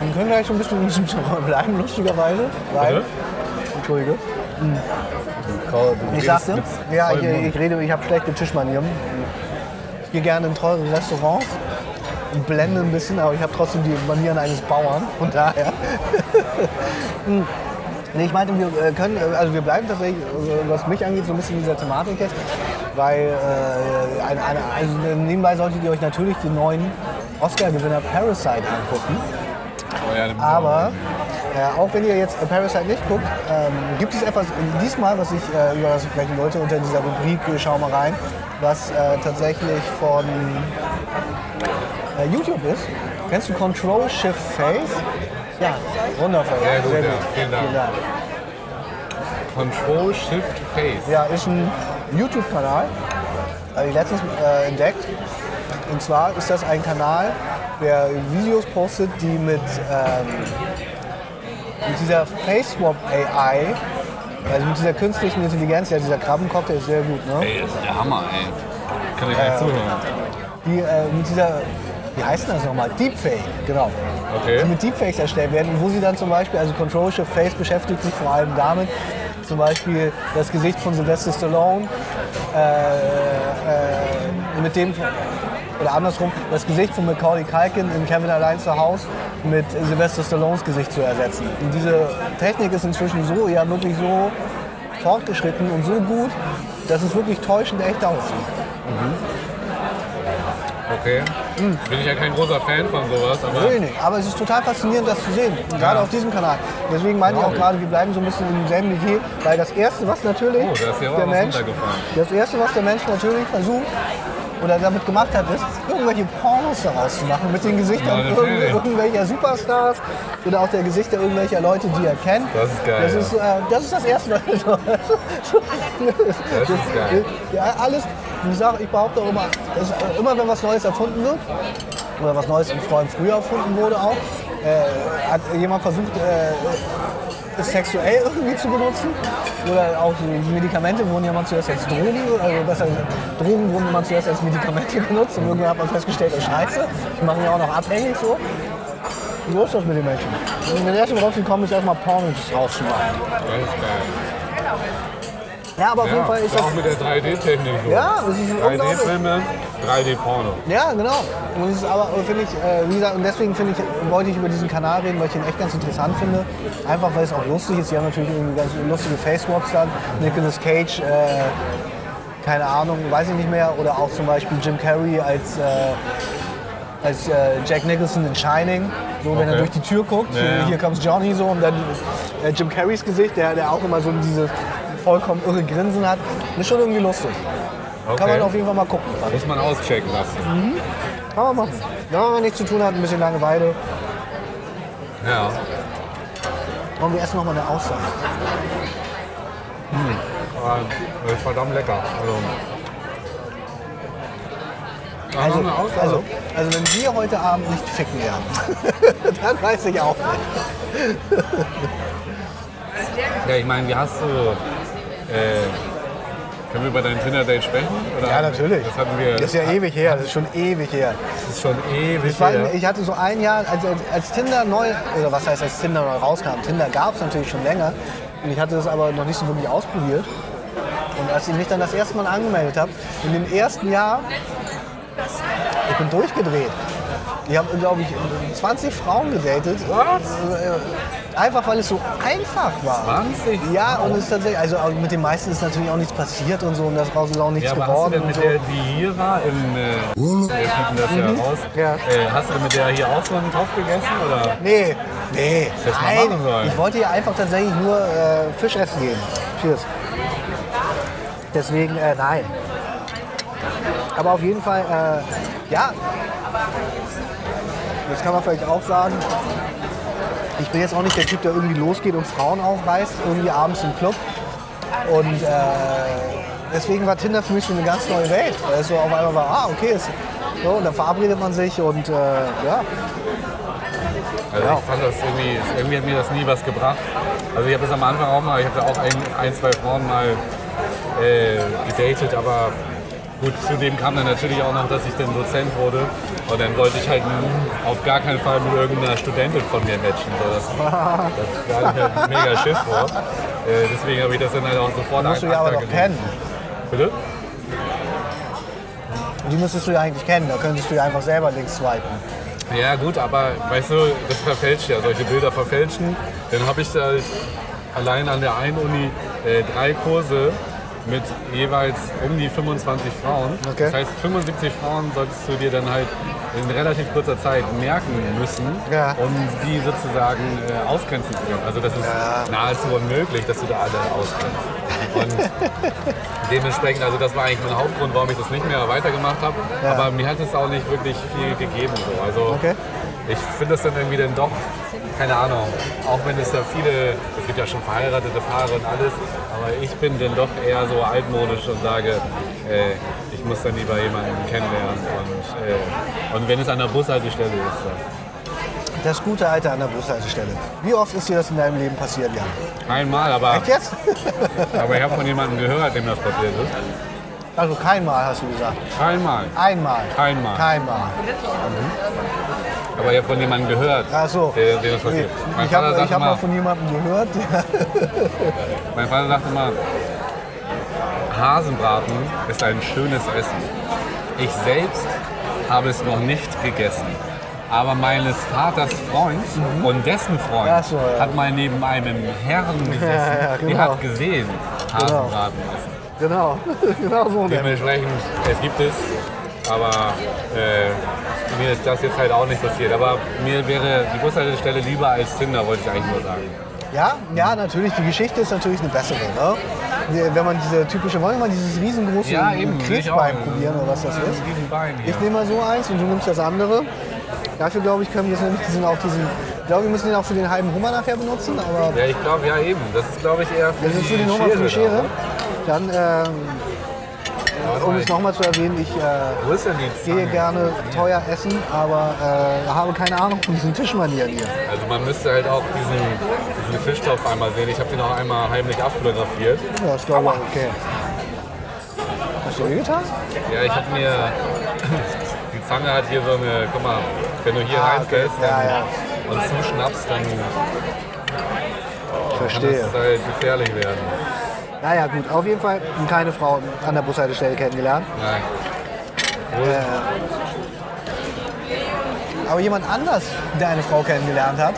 S2: Wir können gleich schon ein bisschen in diesem Genre bleiben, lustigerweise. Weil,
S1: Bitte?
S2: Entschuldige.
S1: Du
S2: Ich
S1: redest
S2: sagte, ja, ich, ich rede, ich habe schlechte Tischmanieren. Ich gehe gerne in teure Restaurants blende ein bisschen, aber ich habe trotzdem die Manieren eines Bauern. Von daher. [laughs] Hm. nee, ich meinte, wir äh, können, äh, also wir bleiben tatsächlich, äh, was mich angeht, so ein bisschen in dieser Thematik jetzt, weil äh, eine, eine, also nebenbei solltet ihr euch natürlich den neuen Oscar-Gewinner Parasite angucken.
S1: Oh ja,
S2: Aber äh, auch wenn ihr jetzt Parasite nicht guckt, ähm, gibt es etwas diesmal, was ich, äh, über das ich sprechen wollte, unter dieser Rubrik Schau mal rein, was äh, tatsächlich von äh, YouTube ist. Kennst du Control Shift Face? Ja, wundervoll.
S1: Sehr gut, ja. Vielen Dank. Control Shift Face.
S2: Ja, ist ein YouTube-Kanal, habe ich letztens äh, entdeckt. Und zwar ist das ein Kanal, der Videos postet, die mit, ähm, mit dieser FaceSwap AI, also mit dieser künstlichen Intelligenz, ja, dieser Krabbencocktail ist sehr gut, ne?
S1: Ey, das ist der Hammer, ey. Kann ich gar nicht zuhören.
S2: Die äh, mit dieser, wie heißt das nochmal? Deepfake, genau.
S1: Okay.
S2: die mit Deepfakes erstellt werden, wo sie dann zum Beispiel, also Control Shift Face beschäftigt sich vor allem damit, zum Beispiel das Gesicht von Sylvester Stallone äh, äh, mit dem, oder andersrum, das Gesicht von Macaulay Culkin in Kevin allein zu Hause mit Sylvester Stallones Gesicht zu ersetzen. Und diese Technik ist inzwischen so, ja wirklich so fortgeschritten und so gut, dass es wirklich täuschend echt aussieht.
S1: Okay. Bin ich ja kein großer Fan von sowas, aber
S2: nee, aber es ist total faszinierend, das zu sehen. Gerade
S1: Ja.
S2: auf diesem Kanal. Deswegen meine ich auch gerade, wir bleiben so ein bisschen im selben Metier, weil das Erste, was natürlich
S1: Oh, ja
S2: der Mensch, das Erste, was der Mensch natürlich versucht oder damit gemacht hat, ist, irgendwelche Pornos daraus zu machen mit den Gesichtern
S1: Ja,
S2: irgendw- irgendwelcher Superstars oder auch der Gesichter irgendwelcher Leute, die er kennt.
S1: Das ist geil,
S2: Das ist, äh, das, ist das Erste, was
S1: das ist geil.
S2: ja, alles, ich, sag, ich behaupte auch immer, dass, äh, immer wenn was Neues erfunden wird, oder was Neues im Freund früher erfunden wurde auch, äh, hat jemand versucht, äh, sexuell irgendwie zu benutzen. Oder auch so Medikamente wurden ja mal zuerst als Drogen, also besser Drogen wurden mal zuerst als Medikamente benutzt und irgendwann hat man festgestellt, oh scheiße, die machen ja auch noch abhängig so. So ist das mit den Menschen. Und der erste worauf sie kommen, ist erstmal Pornos rauszumachen.
S1: das ist geil.
S2: Ja, aber auf jeden
S1: Ja,
S2: Fall ist das
S1: auch mit der 3D-Technik so.
S2: Ja, das ist unglaublich.
S1: 3D-Filme, 3D-Porno.
S2: Ja, genau. Und ist aber, finde ich, äh, wie gesagt, und deswegen finde ich, wollte ich über diesen Kanal reden, weil ich ihn echt ganz interessant finde. Einfach weil es auch lustig ist. Sie haben natürlich irgendwie ganz lustige Face-Swaps dann. Nicolas Cage, äh, keine Ahnung, weiß ich nicht mehr. Oder auch zum Beispiel Jim Carrey als, äh, als äh, Jack Nicholson in Shining. So, wenn er
S1: Okay.
S2: durch die Tür guckt,
S1: Ja, ja.
S2: hier kommt Johnny so und dann äh, Jim Carreys Gesicht, der, der auch immer so dieses vollkommen irre Grinsen hat. Das ist schon irgendwie lustig. Kann man
S1: Okay.
S2: auf jeden Fall mal gucken.
S1: Muss man auschecken lassen.
S2: Kann man machen. Wenn man nichts zu tun hat, ein bisschen Langeweile.
S1: Ja.
S2: Wollen wir erst noch mal eine Aussage.
S1: Das ist verdammt lecker. Also, Ja,
S2: Also, also, also wenn wir heute Abend nicht ficken werden, [laughs] dann weiß ich auch nicht.
S1: ja, ich meine, wie hast du. Äh, können wir über dein Tinder-Date sprechen? Oder
S2: Ja, natürlich.
S1: Das hatten wir.
S2: Das ist ja ewig her, das ist schon ewig her.
S1: das ist schon ewig
S2: Ich, war,
S1: her.
S2: ich hatte so ein Jahr, als, als- als Tinder neu, oder was heißt, als Tinder neu rauskam, Tinder gab es natürlich schon länger. Und ich hatte das aber noch nicht so wirklich ausprobiert. Und als ich mich dann das erste Mal angemeldet habe, in dem ersten Jahr, ich bin durchgedreht. Ich habe, glaube ich, 20 Frauen gedatet.
S1: Was?
S2: Äh, Einfach weil es so einfach war.
S1: 20?
S2: Ja, und es ist tatsächlich, also mit den meisten ist natürlich auch nichts passiert und so und daraus ist auch nichts
S1: Ja, aber hast du
S2: geworden.
S1: denn mit
S2: so.
S1: der, die hier war, im, äh, wir piepen das ja raus,
S2: Ja.
S1: Äh, hast du denn mit der hier auch so einen Topf gegessen? Oder?
S2: Nee, nee.
S1: Das
S2: Nein,
S1: machen sollen.
S2: ich wollte hier einfach tatsächlich nur äh, Fisch essen gehen. Cheers. Deswegen, äh, nein. Aber auf jeden Fall, äh, ja. Jetzt kann man vielleicht auch sagen, ich bin jetzt auch nicht der Typ, der irgendwie losgeht und Frauen aufreißt, irgendwie abends im Club. Und äh, deswegen war Tinder für mich so eine ganz neue Welt. Weil es so auf einmal war, ah, okay, ist, so, und dann verabredet man sich und äh, ja,
S1: Also
S2: Ja.
S1: ich fand das irgendwie, irgendwie hat mir das nie was gebracht. Also ich habe das am Anfang auch mal, ich habe ja auch ein, ein, zwei Frauen mal äh, gedatet, aber gut, zudem kam dann natürlich auch noch, dass ich dann Dozent wurde und dann wollte ich halt auf gar keinen Fall mit irgendeiner Studentin von mir matchen. So, das, das, ich halt mega Schiss vor. Äh, deswegen habe ich das dann halt auch sofort
S2: musst du ja aber noch
S1: gelegt.
S2: kennen.
S1: Bitte?
S2: Die müsstest du ja eigentlich kennen, da könntest du ja einfach selber links swipen.
S1: Ja gut, aber weißt du, das verfälscht ja, solche Bilder verfälschen. Dann habe ich da allein an der einen Uni äh, drei Kurse mit jeweils um die 25 Frauen.
S2: Okay.
S1: Das heißt, 75 Frauen solltest du dir dann halt in relativ kurzer Zeit merken müssen,
S2: Ja.
S1: um die sozusagen äh, ausgrenzen zu können. Also das ist nahezu unmöglich, dass du da alle ausgrenzt. Und dementsprechend, also das war eigentlich mein Hauptgrund, warum ich das nicht mehr weitergemacht habe.
S2: Ja.
S1: Aber mir hat es auch nicht wirklich viel gegeben. So. Also
S2: Okay.
S1: ich finde das dann irgendwie dann doch, keine Ahnung, auch wenn es da viele, es gibt ja schon verheiratete Paare und alles, aber ich bin dann doch eher so altmodisch und sage, äh, ich muss dann lieber jemanden kennenlernen und, äh, und wenn es an der Bushaltestelle ist. Dann.
S2: Das gute Alte an der Bushaltestelle. Wie oft ist dir das in deinem Leben passiert, Jan?
S1: Einmal, aber,
S2: Echt jetzt? [laughs]
S1: aber ich habe von jemandem gehört, dem das passiert ist.
S2: Also kein Mal, hast du gesagt.
S1: Einmal.
S2: Einmal.
S1: Einmal.
S2: Kein Mal.
S1: Aber ich habe von jemandem gehört,
S2: Ach so.
S1: der, dem das passiert. Mein
S2: ich habe hab
S1: mal,
S2: von jemandem gehört. [laughs]
S1: Mein Vater sagte immer, Hasenbraten ist ein schönes Essen. Ich selbst habe es noch nicht gegessen. Aber meines Vaters Freund und dessen Freund
S2: so, ja.
S1: hat mal neben einem Herren gesessen,
S2: ja,
S1: die
S2: genau.
S1: hat gesehen, Hasenbraten essen.
S2: genau. [laughs] genau so.
S1: Dementsprechend, es gibt es, aber äh, mir ist das jetzt halt auch nicht passiert. Aber mir wäre die Bushaltestelle lieber als Tinder, wollte ich eigentlich nur sagen.
S2: Ja, ja, natürlich. Die Geschichte ist natürlich eine bessere. Ne? Wenn man diese typische, wollen wir mal dieses riesengroße
S1: Ja.
S2: Krebsbein probieren oder was das ist? Ich nehme mal so eins und du nimmst das andere. Dafür glaube ich, können wir es nämlich diesen auch diesen. Ich glaube, wir müssen den auch für den halben Hummer nachher benutzen, aber
S1: Ja, ich glaube, ja eben. Das ist, glaube ich, eher für
S2: das ist für
S1: die
S2: den Hummer für die Schere.
S1: da.
S2: Dann, ähm, um es nochmal zu erwähnen, ich äh,
S1: ist
S2: gehe gerne teuer essen, aber äh, habe keine Ahnung von diesen Tischmanieren hier.
S1: Also man müsste halt auch diesen, diesen Fischtopf einmal sehen. Ich habe den auch einmal heimlich abfotografiert.
S2: Ja, glaube ich okay. Hast du getan?
S1: Ja, ich habe mir... Die Zange hat hier so eine... Guck mal, wenn du hier
S2: Ah,
S1: reinfällst
S2: okay. Ja, ja.
S1: dann, und zuschnappst, dann
S2: Ich
S1: kann
S2: verstehe.
S1: das halt gefährlich werden.
S2: Naja, gut, auf jeden Fall keine Frau an der Bushaltestelle kennengelernt.
S1: Nein.
S2: Äh, aber jemand anders, der eine Frau kennengelernt hat,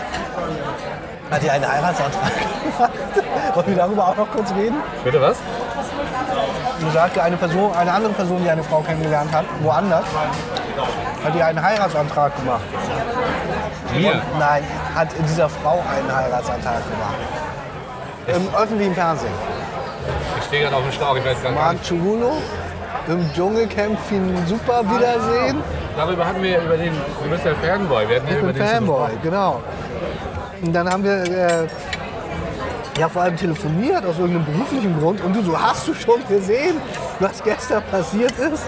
S2: hat ihr einen Heiratsantrag gemacht. [laughs] Wollen wir darüber auch noch kurz reden?
S1: Bitte was?
S2: Du sagte, eine Person, eine andere Person, die eine Frau kennengelernt hat, woanders, hat ihr einen Heiratsantrag gemacht.
S1: Mir?
S2: Nein, hat dieser Frau einen Heiratsantrag gemacht. Im öffentlichen Fernsehen.
S1: Ich stehe gerade auf dem Schlauch, ich weiß gar nicht.
S2: Marc Chugulo im Dschungelcamp viel super Wiedersehen.
S1: Darüber hatten wir über den... Du bist ja Fanboy. Wir hatten ja
S2: Ich
S1: über
S2: bin
S1: den
S2: Fanboy, genau. Und dann haben wir äh, ja vor allem telefoniert aus irgendeinem beruflichen Grund. Und du so, hast du schon gesehen, was gestern passiert ist?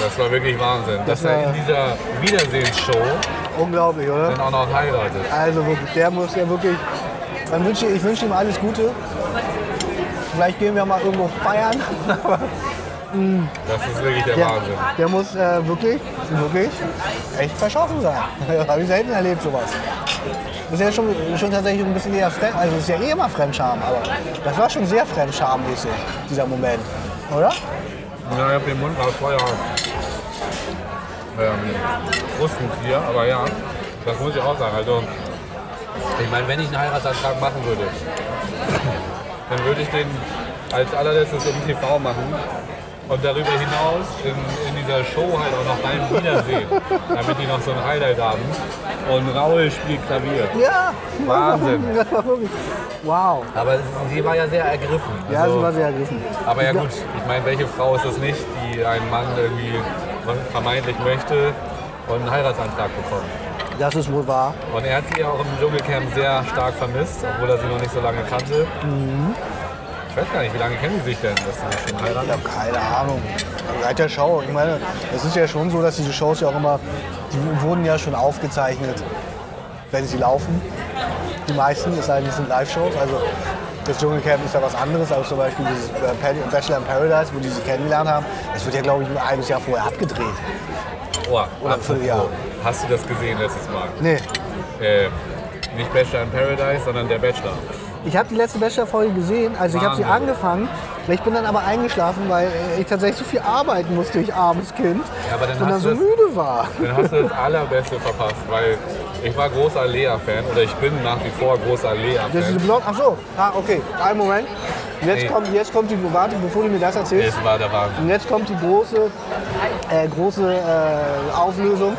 S1: Das war wirklich Wahnsinn.
S2: Das
S1: dass er in dieser Wiedersehensshow
S2: Unglaublich, oder?
S1: dann auch noch heiratet.
S2: Also wirklich, der muss ja wirklich. Man wünsche, ich wünsche ihm alles Gute. Vielleicht gehen wir mal irgendwo feiern. [laughs]
S1: Das ist wirklich der
S2: Der,
S1: Wahnsinn.
S2: der muss äh, wirklich, wirklich echt verschossen sein. [laughs] Habe ich selten erlebt sowas. Das ist ja schon, schon tatsächlich ein bisschen eher fremd, also es ist ja eh immer Fremdscham, aber das war schon sehr Fremdschammäßig, dieser Moment, oder?
S1: Ja, ich hab den Mund raus, Feuer. ähm, Brustentier, aber ja, das muss ich auch sagen. Also, ich meine, wenn ich einen Heiratsantrag machen würde, dann würde ich den als allerletztes im TV machen und darüber hinaus in, in dieser Show halt auch noch beim Wiedersehen, [laughs] damit die noch so ein Highlight haben. Und Raul spielt Klavier.
S2: Ja,
S1: Wahnsinn. [laughs]
S2: Wow.
S1: Aber sie war ja sehr ergriffen.
S2: Ja,
S1: Also-
S2: sie war sehr ergriffen.
S1: aber ja gut, ich meine, welche Frau ist es nicht, die einen Mann irgendwie vermeintlich möchte und einen Heiratsantrag bekommt?
S2: Das ist wohl wahr.
S1: Und er hat sie ja auch im Dschungelcamp sehr stark vermisst, obwohl er sie noch nicht so lange kannte. Ich weiß gar nicht, wie lange kennen sie sich denn, sie sich schon
S2: Ich habe keine Ahnung. Seit der Show. Ich meine, es ist ja schon so, dass diese Shows ja auch immer, die wurden ja schon aufgezeichnet, wenn sie laufen. Die meisten, es sei denn, es sind Live-Shows. Also das Dschungelcamp ist ja was anderes als zum Beispiel dieses äh, Bachelor in Paradise, wo die sich kennengelernt haben. Das wird ja, glaube ich, ein halbes Jahr vorher abgedreht.
S1: Oh,
S2: Oder ein Vierteljahr.
S1: Hast du das gesehen letztes Mal?
S2: Nee.
S1: Äh, nicht Bachelor in Paradise, sondern der Bachelor.
S2: Ich habe die letzte Bachelor-Folge gesehen, also ich habe sie angefangen. Ich bin dann aber eingeschlafen, weil ich tatsächlich so viel arbeiten musste, ich armes Kind.
S1: Ja, aber dann
S2: und dann so
S1: das-
S2: müde war.
S1: Dann hast du das Allerbeste verpasst, weil ich war großer Lea-Fan oder ich bin nach wie vor großer
S2: Das ist
S1: Lea-Fan.
S2: Blond. Ach so, ah, okay. Einen Moment. Jetzt
S1: Nee.
S2: kommt, jetzt kommt die, warte, bevor du mir das erzählst.
S1: Es war der Wahnsinn.
S2: Und jetzt kommt die große, äh, große äh, Auflösung.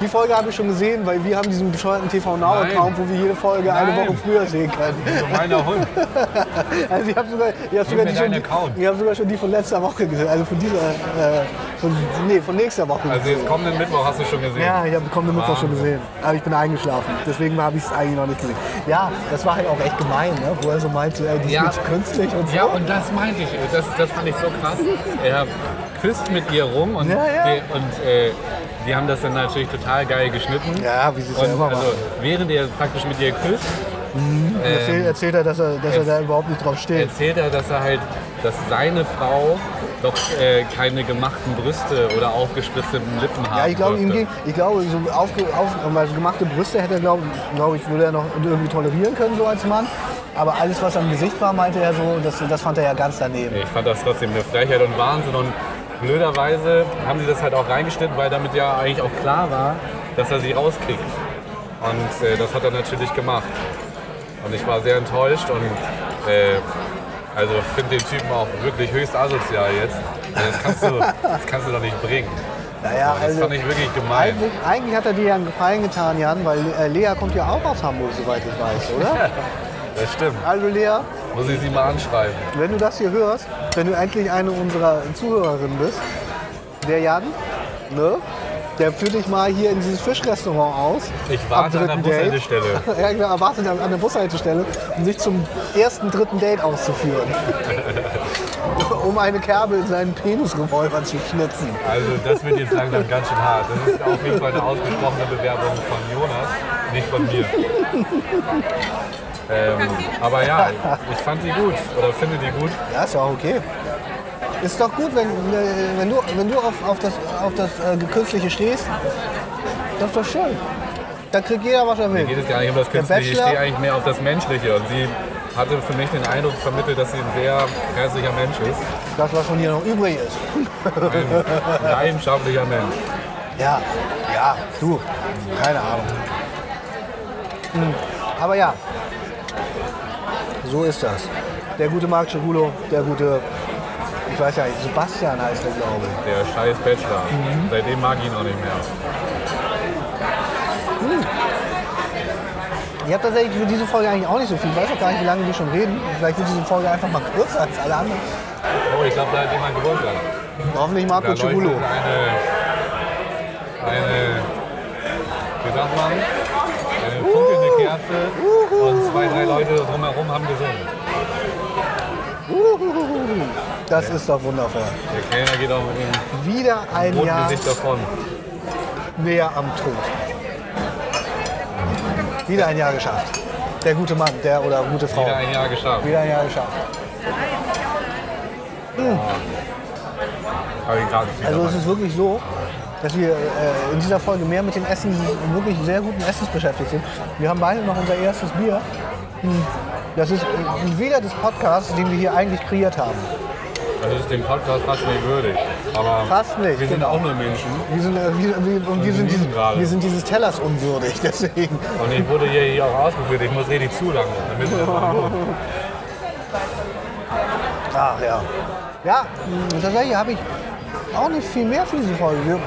S2: Die Folge habe ich schon gesehen, weil wir haben diesen bescheuerten TV Now Account, wo wir jede Folge eine
S1: Nein.
S2: Woche früher sehen können.
S1: So meiner Hund. [laughs]
S2: Also ich habe sogar, ich hab sogar, die schon, ich hab sogar schon die von letzter Woche gesehen, also von dieser, äh, von, nee, von nächster Woche.
S1: Also jetzt kommenden Mittwoch hast du schon gesehen.
S2: Ja, ich habe kommende Mittwoch schon gesehen. Aber ich bin eingeschlafen. Deswegen habe ich es eigentlich noch nicht gesehen. Ja, das war halt auch echt gemein, ne? wo er so meinte, ey, die ist
S1: Ja.
S2: jetzt künstlich und so.
S1: Ja, und das meinte ich. Das, das fand ich so krass. Er küsst mit ihr rum und,
S2: Ja, ja.
S1: Die, und äh, die haben das dann natürlich total geil geschnitten.
S2: Ja, wie sie es ja immer
S1: also,
S2: machen.
S1: während er praktisch mit ihr küsst,
S2: Erzähl, erzählt er, dass er, dass er da überhaupt nicht drauf steht.
S1: erzählt er, dass er halt, dass seine Frau doch äh, keine gemachten Brüste oder aufgespritzte Lippen haben
S2: Ja, ich glaube, ihm ging, ich glaube, so aufge, auf, also gemachte Brüste hätte er, glaube glaub ich, würde er noch irgendwie tolerieren können, so als Mann. Aber alles, was am Gesicht war, meinte er so, das, das fand er ja ganz daneben.
S1: Ich fand das trotzdem eine Frechheit und Wahnsinn. Und blöderweise haben sie das halt auch reingeschnitten, weil damit ja eigentlich auch klar war, dass er sie rauskriegt. Und äh, das hat er natürlich gemacht. Und ich war sehr enttäuscht und äh, also finde den Typen auch wirklich höchst asozial jetzt. Das kannst du, das kannst du doch nicht bringen.
S2: Naja,
S1: Das
S2: also,
S1: fand ich wirklich gemein.
S2: eigentlich, eigentlich hat er dir ja einen Gefallen getan, Jan, weil äh, Lea kommt ja auch aus Hamburg, soweit ich weiß, oder? [laughs]
S1: Das stimmt.
S2: Also Lea,
S1: Muss ich sie mal anschreiben.
S2: wenn du das hier hörst, wenn du endlich eine unserer Zuhörerinnen bist, der Jan, ne? Der führt dich mal hier in dieses Fischrestaurant aus.
S1: Ich warte an der. Bushaltestelle. [laughs]
S2: ja, genau, er wartet an der Bushaltestelle, um sich zum ersten, dritten Date auszuführen. [laughs] um eine Kerbe in seinen Penisrevolver zu schnitzen.
S1: Also das wird jetzt langsam ganz schön hart. Das ist auf jeden Fall eine ausgesprochene Bewerbung von Jonas, nicht von mir. [laughs] Ähm, aber ja, ich fand die gut oder finde die gut.
S2: Ja, ist ja auch okay. Ist doch gut, wenn, wenn du, wenn du auf, auf das, auf das äh, Künstliche stehst. Das ist doch schön. Da kriegt jeder, was er
S1: Mir
S2: will.
S1: geht es gar nicht um das Künstliche, ich stehe eigentlich mehr auf das Menschliche. Und sie hatte für mich den Eindruck vermittelt, dass sie ein sehr herzlicher Mensch ist.
S2: Das, was von dir noch übrig ist.
S1: Ein leidenschaftlicher Mensch.
S2: Ja, ja, du. Keine Ahnung. Hm. Aber ja, so ist das. Der gute Marc Cerulo, der gute, ich weiß ja nicht, Sebastian heißt er, glaube ich.
S1: Der scheiß Bachelor. Seitdem mag ich ihn auch nicht mehr.
S2: Ich habe tatsächlich für diese Folge eigentlich auch nicht so viel. Ich weiß auch gar nicht, wie lange wir schon reden. Vielleicht wird diese Folge einfach mal kürzer als alle anderen.
S1: Oh, ich glaube, da hat jemand Geburtstag.
S2: Hoffentlich Marco Cerulo.
S1: eine, eine, wie sagt man, Kerze und zwei, drei Leute drumherum haben gesungen.
S2: Das ist doch wundervoll.
S1: Der Kellner geht auch mit dem
S2: Wieder ein
S1: roten
S2: Jahr
S1: Gesicht davon.
S2: näher am Tod. Wieder ein Jahr geschafft. Der gute Mann, der oder gute Frau.
S1: Wieder ein Jahr geschafft.
S2: Wieder ein Jahr geschafft.
S1: Wieder
S2: Also es ist wirklich so, dass wir äh, in dieser Folge mehr mit dem Essen, wirklich sehr guten Essens beschäftigt sind. Wir haben beide noch unser erstes Bier. Hm. Das ist äh, wieder des Podcasts, den wir hier eigentlich kreiert haben.
S1: Das ist dem Podcast fast nicht würdig. Aber
S2: Fast nicht,
S1: wir sind
S2: genau.
S1: auch nur Menschen.
S2: Wir sind, äh, wir, wir, und wir sind,
S1: gerade.
S2: wir sind dieses Tellers unwürdig, [laughs] deswegen.
S1: Und ich wurde hier, hier auch ausgeführt, ich muss richtig zu lange. Damit das mal lohnt.
S2: Ach ja. Ja, tatsächlich habe ich auch nicht viel mehr für diese Folge. Wir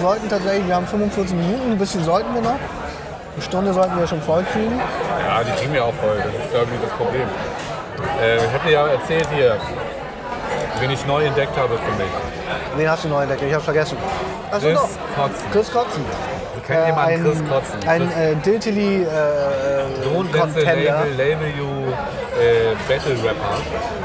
S2: sollten tatsächlich, wir haben 45 Minuten, ein bisschen sollten wir noch. Eine Stunde sollten wir schon voll kriegen.
S1: Ja, die kriegen wir auch voll. Das ist, glaube ich, das Problem. Äh, ich habe dir ja erzählt hier, wen ich neu entdeckt habe für mich.
S2: Wen hast du neu entdeckt? Ich hab's vergessen. Achso,
S1: Chris
S2: doch.
S1: Kotzen.
S2: Chris Kotzen.
S1: Kennt jemand
S2: ein,
S1: Chris Kotzen?
S2: Ein
S1: Chris-
S2: äh, Diltily äh,
S1: Don't let's
S2: Contender.
S1: label, label you äh, Battle Rapper.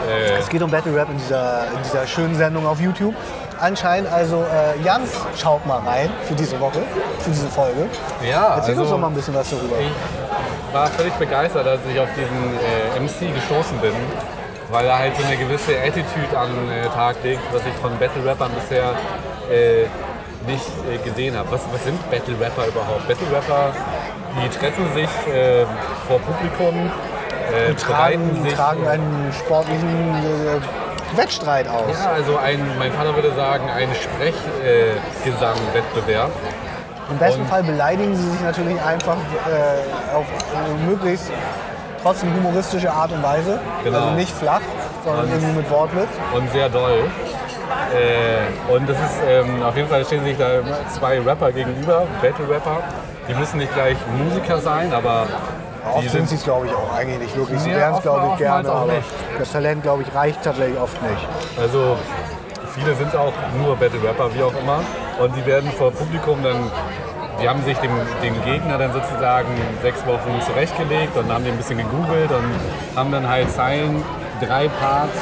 S1: Äh,
S2: Es geht um Battle Rap in dieser, in dieser schönen Sendung auf YouTube. Anscheinend also äh, Jans schaut mal rein für diese Woche, für diese Folge.
S1: ja,
S2: Erzähl uns
S1: also,
S2: doch mal ein bisschen was darüber.
S1: Ich war völlig begeistert, als ich auf diesen äh, MC gestoßen bin, weil er halt so eine gewisse Attitude an den äh, Tag legt, was ich von Battle Rappern bisher nicht äh, gesehen habe. Was, was sind Battle Rapper überhaupt? Battle Rapper, die treffen sich äh, vor Publikum, äh,
S2: Und tragen,
S1: sich,
S2: tragen einen sportlichen äh, Wettstreit aus.
S1: ja, also ein, mein Vater würde sagen, ein Sprechgesang-Wettbewerb.
S2: Im besten
S1: und-
S2: Fall beleidigen sie sich natürlich einfach äh, auf möglichst trotzdem humoristische Art und Weise.
S1: Genau.
S2: Also nicht flach, sondern
S1: Und-
S2: irgendwie mit Wortwitz.
S1: und sehr doll. Äh, und das ist ähm, auf jeden Fall stehen sich da zwei Rapper gegenüber, Battle Rapper. Die müssen nicht gleich Musiker sein, aber
S2: Oft sind sie es, glaube ich, auch eigentlich nicht wirklich. Sie wären es, glaube ich, gerne, aber
S1: nicht.
S2: das Talent, glaube ich, reicht tatsächlich oft nicht.
S1: also viele sind auch nur Battle Rapper, wie auch immer. Und die werden vor Publikum dann, die haben sich dem, dem Gegner dann sozusagen sechs Wochen zurechtgelegt und haben die ein bisschen gegoogelt und haben dann halt Zeilen, drei Parts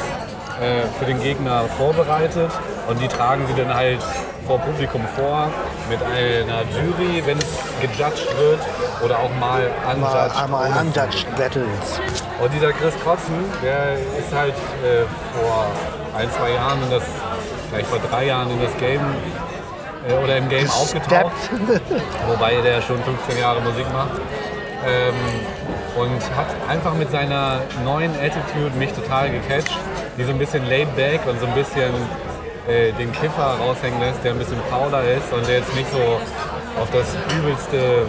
S1: äh, für den Gegner vorbereitet und die tragen sie dann halt vor Publikum vor mit einer Jury, wenn es gejudged wird oder auch mal unjudged.
S2: einmal Untouched Battles.
S1: und dieser Chris Kotzen, der ist halt äh, vor ein, zwei Jahren in das, vielleicht vor drei Jahren in das Game äh, oder im Game aufgetaucht, wobei der schon 15 Jahre Musik macht. Ähm, und hat einfach mit seiner neuen Attitude mich total gecatcht, die so ein bisschen laid back und so ein bisschen äh, den Kiffer raushängen lässt, der ein bisschen fauler ist und der jetzt nicht so auf das übelste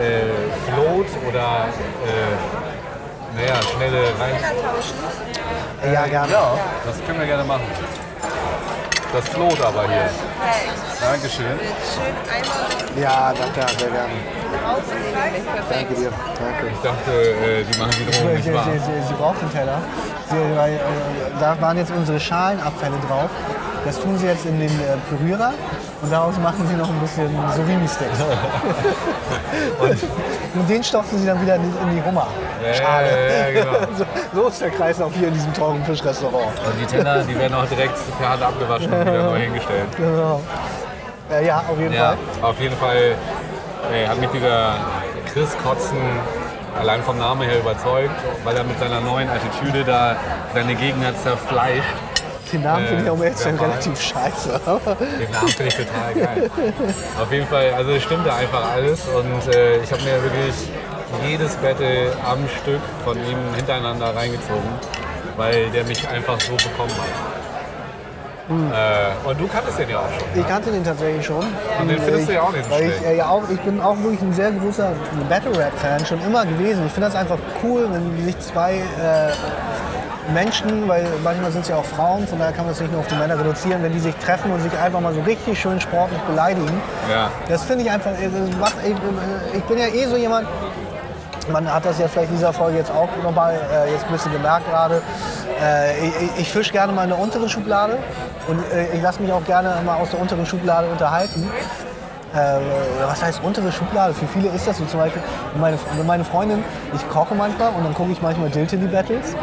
S1: äh, float oder äh, naja, schnelle rein.
S2: Ja, gerne.
S1: Ja, das können wir gerne machen. Das float aber hier. Dankeschön.
S3: Schön einmal
S2: Ja, danke, sehr gerne. Danke dir. Danke.
S1: Ich dachte, äh, die machen die
S2: Sie,
S1: nicht
S2: sie,
S1: wahr.
S2: sie, sie, sie braucht den Teller. Sie, weil, äh, da waren jetzt unsere Schalenabfälle drauf. Das tun sie jetzt in den äh, Pürierer und daraus machen sie noch ein bisschen Surimi-Sticks. [laughs] und den stopfen sie dann wieder in die, in die Hummer. Schade.
S1: ja, ja, genau. [laughs]
S2: so, so ist der Kreislauf hier in diesem teuren Fischrestaurant.
S1: Und die Teller, die werden auch direkt per Hand abgewaschen und wieder neu hingestellt. [laughs]
S2: Genau. Äh, ja, auf jeden
S1: Ja,
S2: Fall.
S1: auf jeden Fall äh, hat mich dieser Chris Kotzen allein vom Namen her überzeugt, weil er mit seiner neuen Attitüde da seine Gegner zerfleischt.
S2: Den Namen finde ich auch jetzt schon relativ scheiße.
S1: Den Namen finde ich total geil. Auf jeden Fall, also es stimmte einfach alles und äh, ich habe mir wirklich jedes Battle am Stück von ihm hintereinander reingezogen, weil der mich einfach so bekommen hat. Äh, und du kanntest den ja auch schon.
S2: Ich kannte den tatsächlich schon.
S1: Und den findest du ja auch nicht so
S2: Weil ich, äh, ja auch, ich bin auch wirklich ein sehr großer Battle-Rap-Fan, schon immer gewesen. Ich finde das einfach cool, wenn sich zwei äh, Menschen, weil manchmal sind es ja auch Frauen, von daher kann man es nicht nur auf die Männer reduzieren, wenn die sich treffen und sich einfach mal so richtig schön sportlich beleidigen.
S1: Ja.
S2: Das finde ich einfach, äh, das ich, äh, ich bin ja eh so jemand, man hat das ja vielleicht in dieser Folge jetzt auch nochmal äh, jetzt ein bisschen gemerkt gerade. Äh, ich ich fische gerne mal in der unteren Schublade und äh, ich lasse mich auch gerne mal aus der unteren Schublade unterhalten. Äh, was heißt untere Schublade? Für viele ist das so zum Beispiel. Meine, meine Freundin, ich koche manchmal und dann gucke ich manchmal Diltily Battles.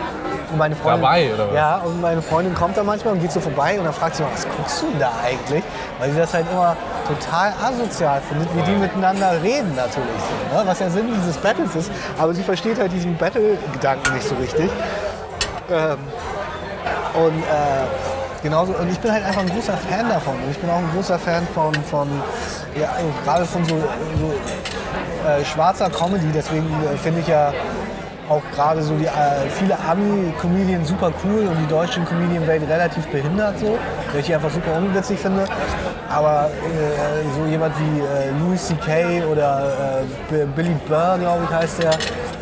S2: Und meine Freundin,
S1: Dabei, oder was?
S2: Ja, und meine Freundin kommt da manchmal und geht so vorbei und dann fragt sie mal, was guckst du denn da eigentlich? Weil sie das halt immer total asozial findet, wie die miteinander reden natürlich so, ne? was ja Sinn dieses Battles ist. Aber sie versteht halt diesen Battle-Gedanken nicht so richtig. Ähm, und äh, genauso, und ich bin halt einfach ein großer Fan davon. Und ich bin auch ein großer Fan von, von ja, gerade von so, so äh, schwarzer Comedy. Deswegen äh, finde ich ja auch gerade so die äh, viele Ami-Comedians super cool und die deutschen Comedian-Welt relativ behindert so, welche ich einfach super unwitzig finde. Aber äh, so jemand wie äh, Louis C.K. oder äh, Billy Burr, glaube ich, heißt der.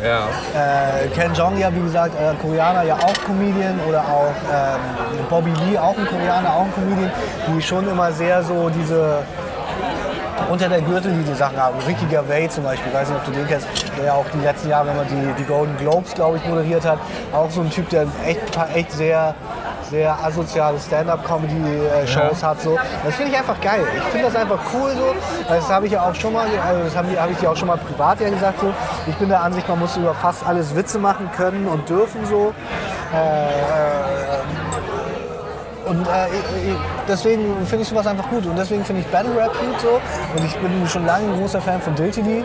S1: Ja.
S2: Äh, Ken Jeong, ja wie gesagt, äh, Koreaner, ja auch Comedian oder auch ähm, Bobby Lee, auch ein Koreaner, auch ein Comedian, die schon immer sehr so diese unter der Gürtellinie Sachen haben. Ricky Gervais zum Beispiel, weiß nicht, ob du den kennst, der ja auch die letzten Jahre immer die, die Golden Globes, glaube ich, moderiert hat. Auch so ein Typ, der echt, echt sehr sehr asoziale Stand-up-Comedy-Shows hat. So. Das finde ich einfach geil. Ich finde das einfach cool so. Das habe ich ja auch schon mal, also das habe hab ich dir auch schon mal privat ja gesagt. So. Ich bin der Ansicht, man muss über fast alles Witze machen können und dürfen so. Äh, und äh, deswegen finde ich sowas einfach gut. Und deswegen finde ich Battle Rap gut so. Und ich bin schon lange ein großer Fan von Diltily.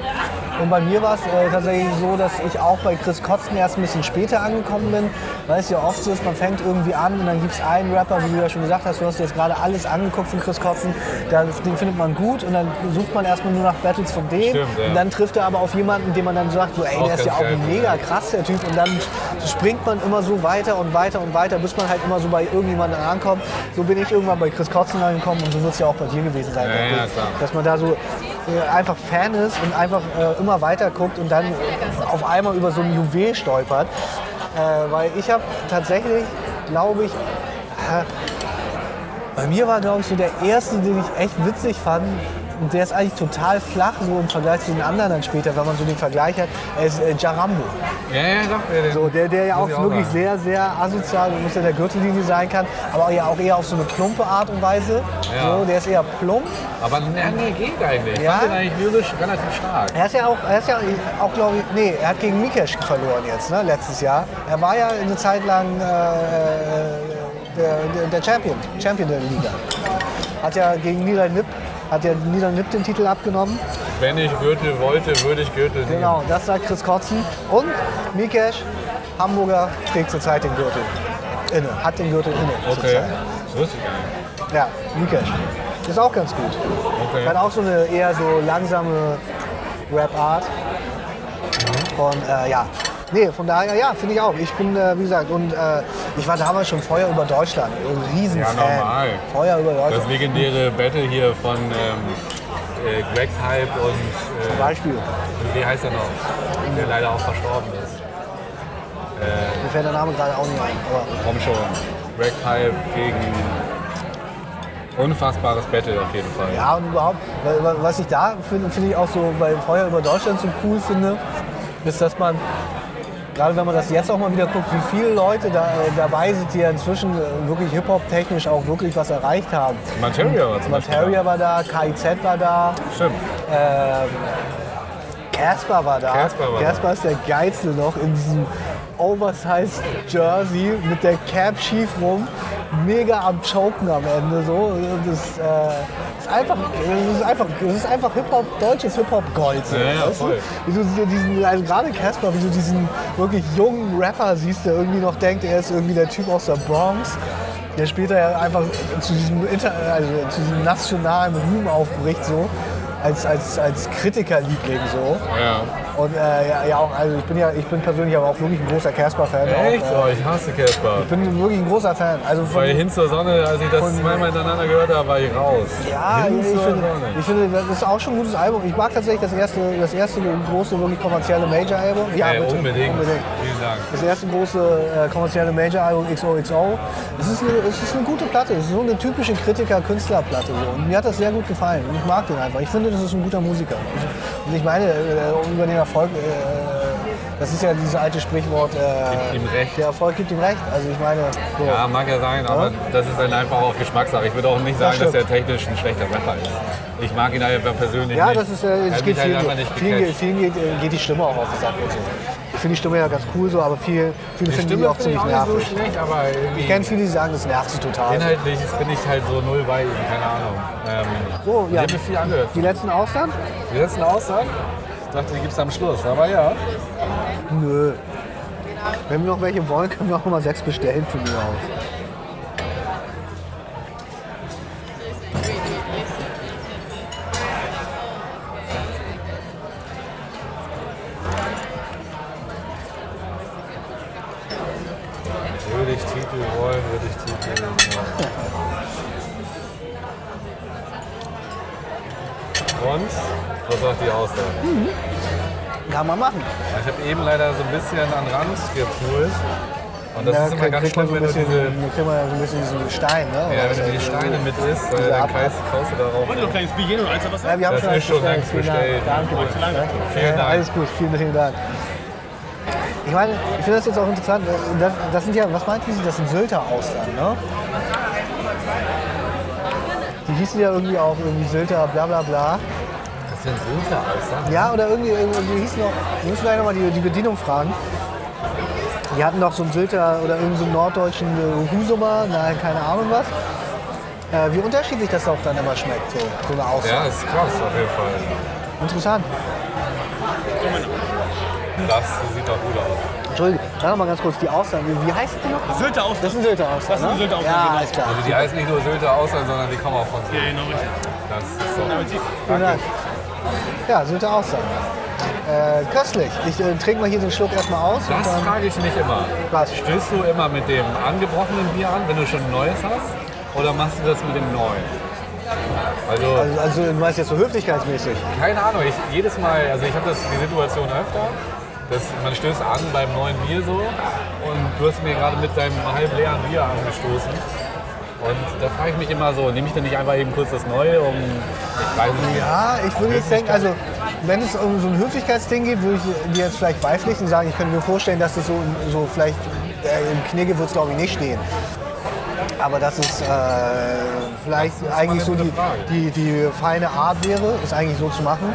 S2: Und bei mir war es äh, tatsächlich so, dass ich auch bei Chris Kotzen erst ein bisschen später angekommen bin. Weil es ja oft so ist, man fängt irgendwie an und dann gibt es einen Rapper, wie du ja schon gesagt hast, du hast dir jetzt gerade alles angeguckt von Chris Kotzen, dann, den findet man gut und dann sucht man erstmal nur nach Battles von dem.
S1: Stimmt, ja.
S2: Und dann trifft er aber auf jemanden, dem man dann sagt, so, ey,
S1: Auch
S2: der ist ja auch
S1: geil.
S2: mega krass, der Typ. Und dann springt man immer so weiter und weiter und weiter, bis man halt immer so bei irgendjemandem ankommt. So bin ich irgendwann bei Chris Kotzen angekommen und so wird es ja auch bei dir gewesen sein.
S1: Ja, ja.
S2: Dass man da so äh, einfach Fan ist und einfach äh, immer weiter guckt und dann auf einmal über so ein Juwel stolpert. Äh, weil ich habe tatsächlich, glaube ich, äh, bei mir war, glaube ich, so der erste, den ich echt witzig fand. Und der ist eigentlich total flach, so im Vergleich zu den anderen dann später, wenn man so den Vergleich hat. Er ist äh, Jarambo.
S1: Ja, ja, doch. Ja,
S2: So, der, der ja auch
S1: muss
S2: wirklich
S1: sagen.
S2: sehr, sehr asozial und unter der Gürtellinie sein kann, aber ja auch eher auf so eine plumpe Art und Weise.
S1: Ja.
S2: So, der ist eher plump.
S1: Aber nee, nee, geht eigentlich. Ich
S2: Ja?
S1: fand den eigentlich lyrisch relativ stark.
S2: Er ist ja auch, er ist ja auch glaube ich, nee, er hat gegen Mikesh verloren jetzt, ne, letztes Jahr. Er war ja eine Zeit lang äh, der, der, der Champion, Champion der Liga. Hat ja gegen Nidal Nip, hat ja Nidal Nip den Titel abgenommen.
S1: Wenn ich Gürtel wollte, würde ich Gürtel nehmen.
S2: Genau, das sagt Chris Kotzen. Und Mikesh, Hamburger, trägt zurzeit den Gürtel inne, hat den Gürtel inne
S1: Okay.
S2: zurzeit.
S1: Das wusste ich gar nicht.
S2: Ja, Mikesh. Ist auch ganz gut.
S1: Okay.
S2: Hat auch so eine eher so langsame Rap-Art. Und äh, ja, nee, von daher, ja, finde ich auch. Ich bin, äh, wie gesagt, und äh, ich war damals schon Feuer über Deutschland. Ein Riesenfan.
S1: Ja, normal.
S2: Feuer über
S1: Das
S2: Deutschland.
S1: legendäre Battle hier von ähm, äh, Greg Hype und
S2: Zum
S1: äh,
S2: Beispiel.
S1: wie heißt er noch? Der leider auch verstorben ist.
S2: Mir fällt der Name gerade auch nicht ein. Aber
S1: Komm schon. Greg Hype gegen unfassbares Battle auf jeden Fall.
S2: Ja, und überhaupt, wa- wa- was ich da finde, finde ich auch so bei Feuer über Deutschland so cool finde, ist, dass man, gerade wenn man das jetzt auch mal wieder guckt, wie viele Leute da, äh, dabei sind, die ja inzwischen äh, wirklich Hip-Hop-technisch auch wirklich was erreicht haben.
S1: Materia war zum Beispiel.
S2: Materia war da, KIZ war da,
S1: Stimmt.
S2: ähm, Casper war da.
S1: Casper war
S2: Casper ist der geilste noch in diesem Oversized Jersey mit der Cap schief rum, mega am Choken am Ende so. Das äh, ist einfach, das ist einfach, das ist einfach Hip Hop, deutsches Hip Hop Gold. So,
S1: Ja, ja,
S2: weißt du?
S1: voll.
S2: Wie du so diesen, also gerade Casper, wie du diesen wirklich jungen Rapper siehst, der irgendwie noch denkt, er ist irgendwie der Typ aus der Bronx. Der später ja einfach zu diesem, Inter also zu diesem nationalen Ruhm aufbricht, so als, als, als Kritikerliebling so.
S1: Ja.
S2: Und äh, ja, ja, auch, also ich bin ja, ich bin persönlich aber auch wirklich ein großer Casper-Fan.
S1: Echt?
S2: Auch,
S1: Oh,
S2: äh,
S1: ich hasse Casper.
S2: ich bin wirklich ein großer Fan. Also von,
S1: Bei Hin zur Sonne, als ich das
S2: von-
S1: zweimal hintereinander gehört habe, war ich raus.
S2: ja, ich finde, ich finde, das ist auch schon ein gutes Album. Ich mag tatsächlich das erste, das erste große, wirklich kommerzielle Major-Album. Ja,
S1: Ey,
S2: bitte,
S1: unbedingt.
S2: unbedingt.
S1: Vielen Dank.
S2: Das erste große äh, kommerzielle Major-Album XOXO. Es ist, eine, es ist eine gute Platte. Es ist so eine typische Kritiker-Künstler-Platte. So. Und mir hat das sehr gut gefallen. Und ich mag den einfach. Ich finde, das ist ein guter Musiker. Und ich meine, äh, über den Erfolg, äh, das ist ja dieses alte Sprichwort, äh, der Erfolg gibt ihm recht. Also ich meine, so.
S1: Ja, mag ja sein, aber das ist dann einfach auch Geschmackssache. Ich würde auch nicht sagen, dass
S2: stimmt.
S1: er technisch ein schlechter Rapper ist. Ich mag ihn einfach persönlich
S2: Ja,
S1: nicht.
S2: das ist, es geht
S1: halt
S2: vielen, vielen, vielen geht, geht die Stimme auch auf den Sack und so. Ich finde die Stimme ja ganz cool so, aber viel, viele
S1: Die
S2: finden die
S1: Stimme
S2: auch
S1: finde ich
S2: ziemlich
S1: auch
S2: nervig.
S1: so schlecht, aber
S2: Ich kenne viele, die sagen, das nervt sie total.
S1: inhaltlich bin ich halt so null bei ihm, keine Ahnung. Ähm,
S2: So,
S1: Ich
S2: ja.
S1: habe mir viel angehört.
S2: Die letzten Aussagen?
S1: Die letzten Aussagen? Ich dachte, die gibt es am Schluss, aber ja.
S2: Nö. Wenn wir noch welche wollen, können wir auch mal sechs bestellen von mir aus.
S1: Bisschen an Rand gepult. Und das
S2: Da
S1: ist immer ganz schlimm,
S2: so ein
S1: wenn du
S2: bisschen,
S1: diese,
S2: da kriegt man so ein bisschen diesen Stein, ne?
S1: ja, wenn du die Steine mit isst,
S2: Diese
S1: dann kaust, kaust du darauf.
S5: Und noch ein kleines Bierchen und eins Wasser.
S2: Ja, wir haben
S1: Das
S2: schon
S1: ist schon längst
S2: Vielen Dank.
S1: bestellt.
S2: Danke.
S5: Danke.
S2: Danke.
S1: Vielen
S2: Ja,
S1: Dank.
S2: Alles gut, vielen, vielen Dank. Ich meine, ich finde das jetzt auch interessant. Das, das sind ja, was meinten Sie? Das sind Sylter Austern, ne? Die hießen ja irgendwie auch irgendwie Sylter, bla bla bla.
S1: Alter.
S2: Ja, oder irgendwie, irgendwie hießen noch, wir müssen gleich nochmal die, die Bedienung fragen. Die hatten noch so einen Sylter oder irgendwie so einen norddeutschen Husumer, nein, keine Ahnung was. Äh, wie unterschiedlich das auch dann immer schmeckt, so, so eine Austern.
S1: Ja, ist krass auf jeden Fall.
S2: Interessant.
S1: Das sieht doch gut aus.
S2: Entschuldigung, sag noch mal ganz kurz die Austern. Wie, wie heißt die noch?
S5: Sylter aus.
S2: Das sind Sylter Austern.
S5: Das sind
S2: ne?
S5: Sylter Austern,
S2: Ja,
S5: genau.
S2: alles klar.
S1: Also die heißen nicht nur Sylter Austern, sondern die kommen auch von
S5: Ja,
S1: Sylt.
S5: genau richtig.
S1: Das ist so.
S2: Vielen Dank. Ja, Sylter Austern. Äh, köstlich. Ich äh, trinke mal hier den Schluck erstmal aus.
S1: Das
S2: dann,
S1: frage ich mich immer.
S2: Was?
S1: Stößt du immer mit dem angebrochenen Bier an, wenn du schon ein neues hast? Oder machst du das mit dem neuen? Also,
S2: also, also du meinst jetzt so höflichkeitsmäßig.
S1: keine Ahnung, ich, jedes Mal, also ich habe das die Situation öfter, dass man stößt an beim neuen Bier so und du hast mir gerade mit deinem halb leeren Bier angestoßen. Und da frage ich mich immer so, nehme ich denn nicht einfach eben kurz das Neue, um, ich weiß nicht.
S2: Ja, ich würde jetzt denken, also wenn es um so ein Höflichkeitsding geht, würde ich dir jetzt vielleicht beipflichten und sagen, ich könnte mir vorstellen, dass das so, so vielleicht äh, im Knigge wird es glaube ich nicht stehen. Aber dass es äh, vielleicht
S1: Das
S2: eigentlich so die, die, die feine Art wäre, es eigentlich so zu machen.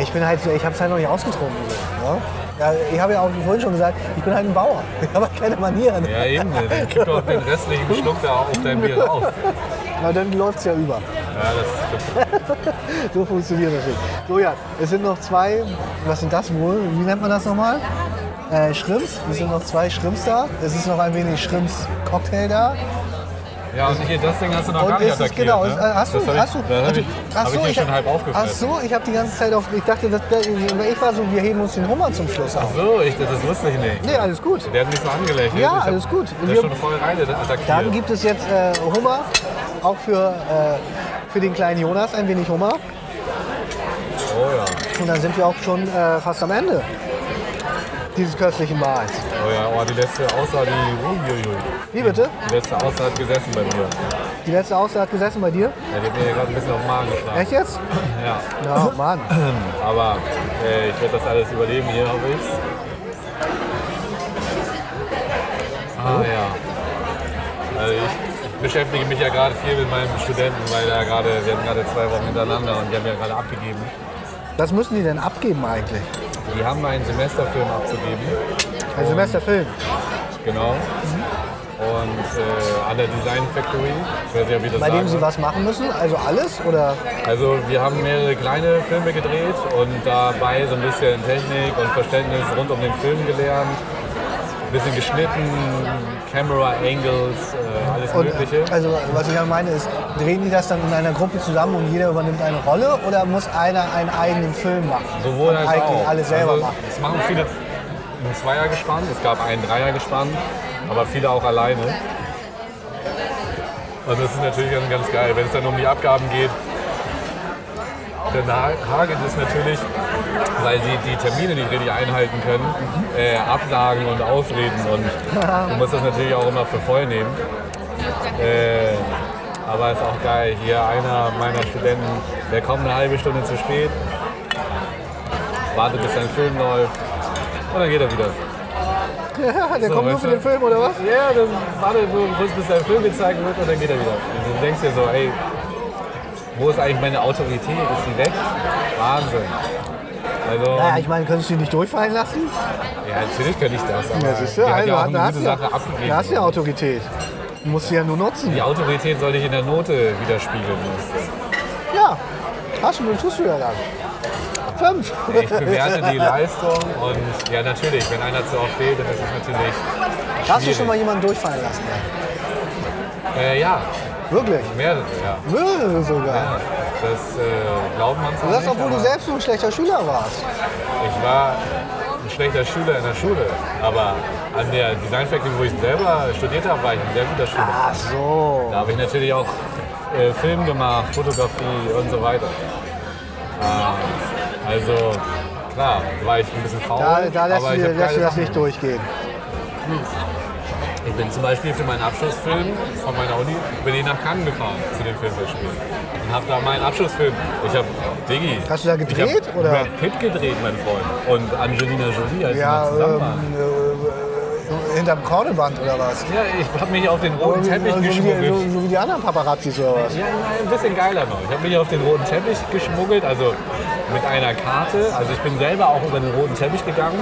S2: Ich bin halt, ich habe es halt noch nicht ausgetrunken. So, ne? Ja, ich habe ja auch vorhin schon gesagt, ich bin halt ein Bauer. [laughs] Ich habe halt keine Manieren.
S1: Ja, eben, dann kipp doch den restlichen Schluck da auf dein Bier raus. [laughs]
S2: Na, dann läuft es ja über.
S1: Ja, das. [laughs]
S2: So funktioniert das nicht. So ja, es sind noch zwei, was sind das wohl? Wie nennt man das nochmal? Äh, Shrimps. Es sind noch zwei Shrimps da. Es ist noch ein wenig Shrimps-Cocktail da.
S1: Ja, und hier, das Ding hast du noch gar
S2: Und
S1: nicht
S2: es ist
S1: attackiert.
S2: genau,
S1: ne?
S2: äh, hast du,
S1: das
S2: hast du, also, ach so,
S1: ich
S2: ich
S1: schon halb
S2: Ach
S1: aufgefressen.
S2: so, ich habe die ganze Zeit auf, ich dachte, das, ich war so, wir heben uns den Hummer zum Schluss auf.
S1: So, ich, das wusste ich nicht.
S2: Nee, alles gut.
S1: Der hat mich so angelächelt.
S2: Ja,
S1: Ich hab-
S2: alles gut.
S1: Der
S2: Wir-
S1: ist schon voll rein attackiert.
S2: Dann gibt es jetzt äh, Hummer, auch für, äh, für den kleinen Jonas ein wenig Hummer.
S1: oh ja,
S2: Und dann sind wir auch schon äh, fast am Ende dieses köstlichen Mahls.
S1: oh ja, oh, die letzte Aussage, die.
S2: Wie bitte?
S1: Die letzte Aussage hat gesessen bei mir.
S2: Die letzte Aussage hat gesessen bei dir?
S1: Ja, die hat mir gerade ein bisschen auf den Magen geschlagen.
S2: Echt jetzt?
S1: Ja,
S2: Ja, Mann. [clears throat]
S1: aber äh, ich werde das alles überleben hier, hoffe ich. Ah ja. Also ich, beschäftige mich ja gerade viel mit meinen Studenten, weil da gerade, wir haben gerade zwei Wochen hintereinander und die haben ja gerade abgegeben.
S2: Was müssen die denn abgeben eigentlich?
S1: Die haben einen Semesterfilm abzugeben.
S2: Ein Semesterfilm.
S1: Genau. Und äh, an der Design Factory. Ich weiß nicht, ob ich das
S2: Bei dem sie was machen müssen? Also alles? Oder?
S1: Also wir haben mehrere kleine Filme gedreht und dabei so ein bisschen Technik und Verständnis rund um den Film gelernt. Ein bisschen geschnitten, Camera Angles, äh, alles
S2: Und,
S1: Mögliche.
S2: also was ich ja meine ist, drehen die das dann in einer Gruppe zusammen und jeder übernimmt eine Rolle oder muss einer einen eigenen Film machen?
S1: Sowohl als
S2: eigentlich
S1: auch.
S2: alles selber
S1: also,
S2: machen?
S1: Es machen viele ein Zweiergespann, es gab einen Dreiergespann, aber viele auch alleine. Und das ist natürlich dann ganz geil, wenn es dann um die Abgaben geht. Dann ha- hagelt es natürlich, weil sie die Termine nicht richtig einhalten können, äh, Absagen und Ausreden. Und du musst das natürlich auch immer für voll nehmen. Äh, aber ist auch geil. Hier einer meiner Studenten, der kommt eine halbe Stunde zu spät, wartet bis sein Film läuft und dann geht er wieder.
S2: Der
S1: So,
S2: kommt nur für den Film oder was?
S1: Ja, dann wartet kurz bis sein Film gezeigt wird und dann geht er wieder. Und du denkst dir so, ey, wo ist eigentlich meine Autorität? Ist sie weg? Wahnsinn. Also,
S2: Naja, ich meine, könntest du die nicht durchfallen lassen?
S1: ja, natürlich könnte ich das, aber
S2: Ja, siehst du, also,
S1: ja auch
S2: da hast ja,
S1: Sache abgegeben.
S2: da hast du ja Autorität. Du musst sie ja nur nutzen.
S1: Die Autorität soll ich in der Note widerspiegeln.
S2: Ja, hast du, tust du ja dann. Fünf.
S1: Ich bewerte die Leistung und ja, natürlich, wenn einer zu oft fehlt, dann ist es natürlich
S2: Hast du schon mal jemanden durchfallen lassen? Ja.
S1: Äh, ja,
S2: Wirklich?
S1: mehrere, ja.
S2: Mehrere sogar.
S1: ja. Das äh, glaubt man zwar
S2: Und das,
S1: nicht,
S2: obwohl du
S1: aber
S2: selbst so ein schlechter Schüler warst.
S1: ich war ein schlechter Schüler in der Schule. Aber an der Design Factory, wo ich selber studiert habe, war ich ein sehr guter Schüler.
S2: Ach so.
S1: Da habe ich natürlich auch äh, Film gemacht, Fotografie und so weiter. Äh, also klar, war ich ein bisschen faul.
S2: Da, da lässt,
S1: aber
S2: du,
S1: ich
S2: lässt du das
S1: Sachen
S2: nicht durchgehen.
S1: Ich bin zum Beispiel für meinen Abschlussfilm von meiner Uni bin ich nach Cannes gefahren zu den Filmfestspielen und habe da meinen Abschlussfilm. Ich habe Diggi.
S2: Hast du da
S1: ich
S2: gedreht,
S1: hab
S2: oder?
S1: Brad Pitt gedreht, mein Freund. Und Angelina Jolie, als
S2: Ja,
S1: wir zusammen waren.
S2: ähm, äh, hinterm Korneband oder was?
S1: Ja, ich habe mich auf den roten
S2: So
S1: Teppich
S2: so, wie,
S1: geschmuggelt.
S2: so, so wie die anderen Paparazzis oder was?
S1: Ja, nein, ein bisschen geiler noch. Ich habe mich auf den roten Teppich geschmuggelt, also mit einer Karte. Also ich bin selber auch über den roten Teppich gegangen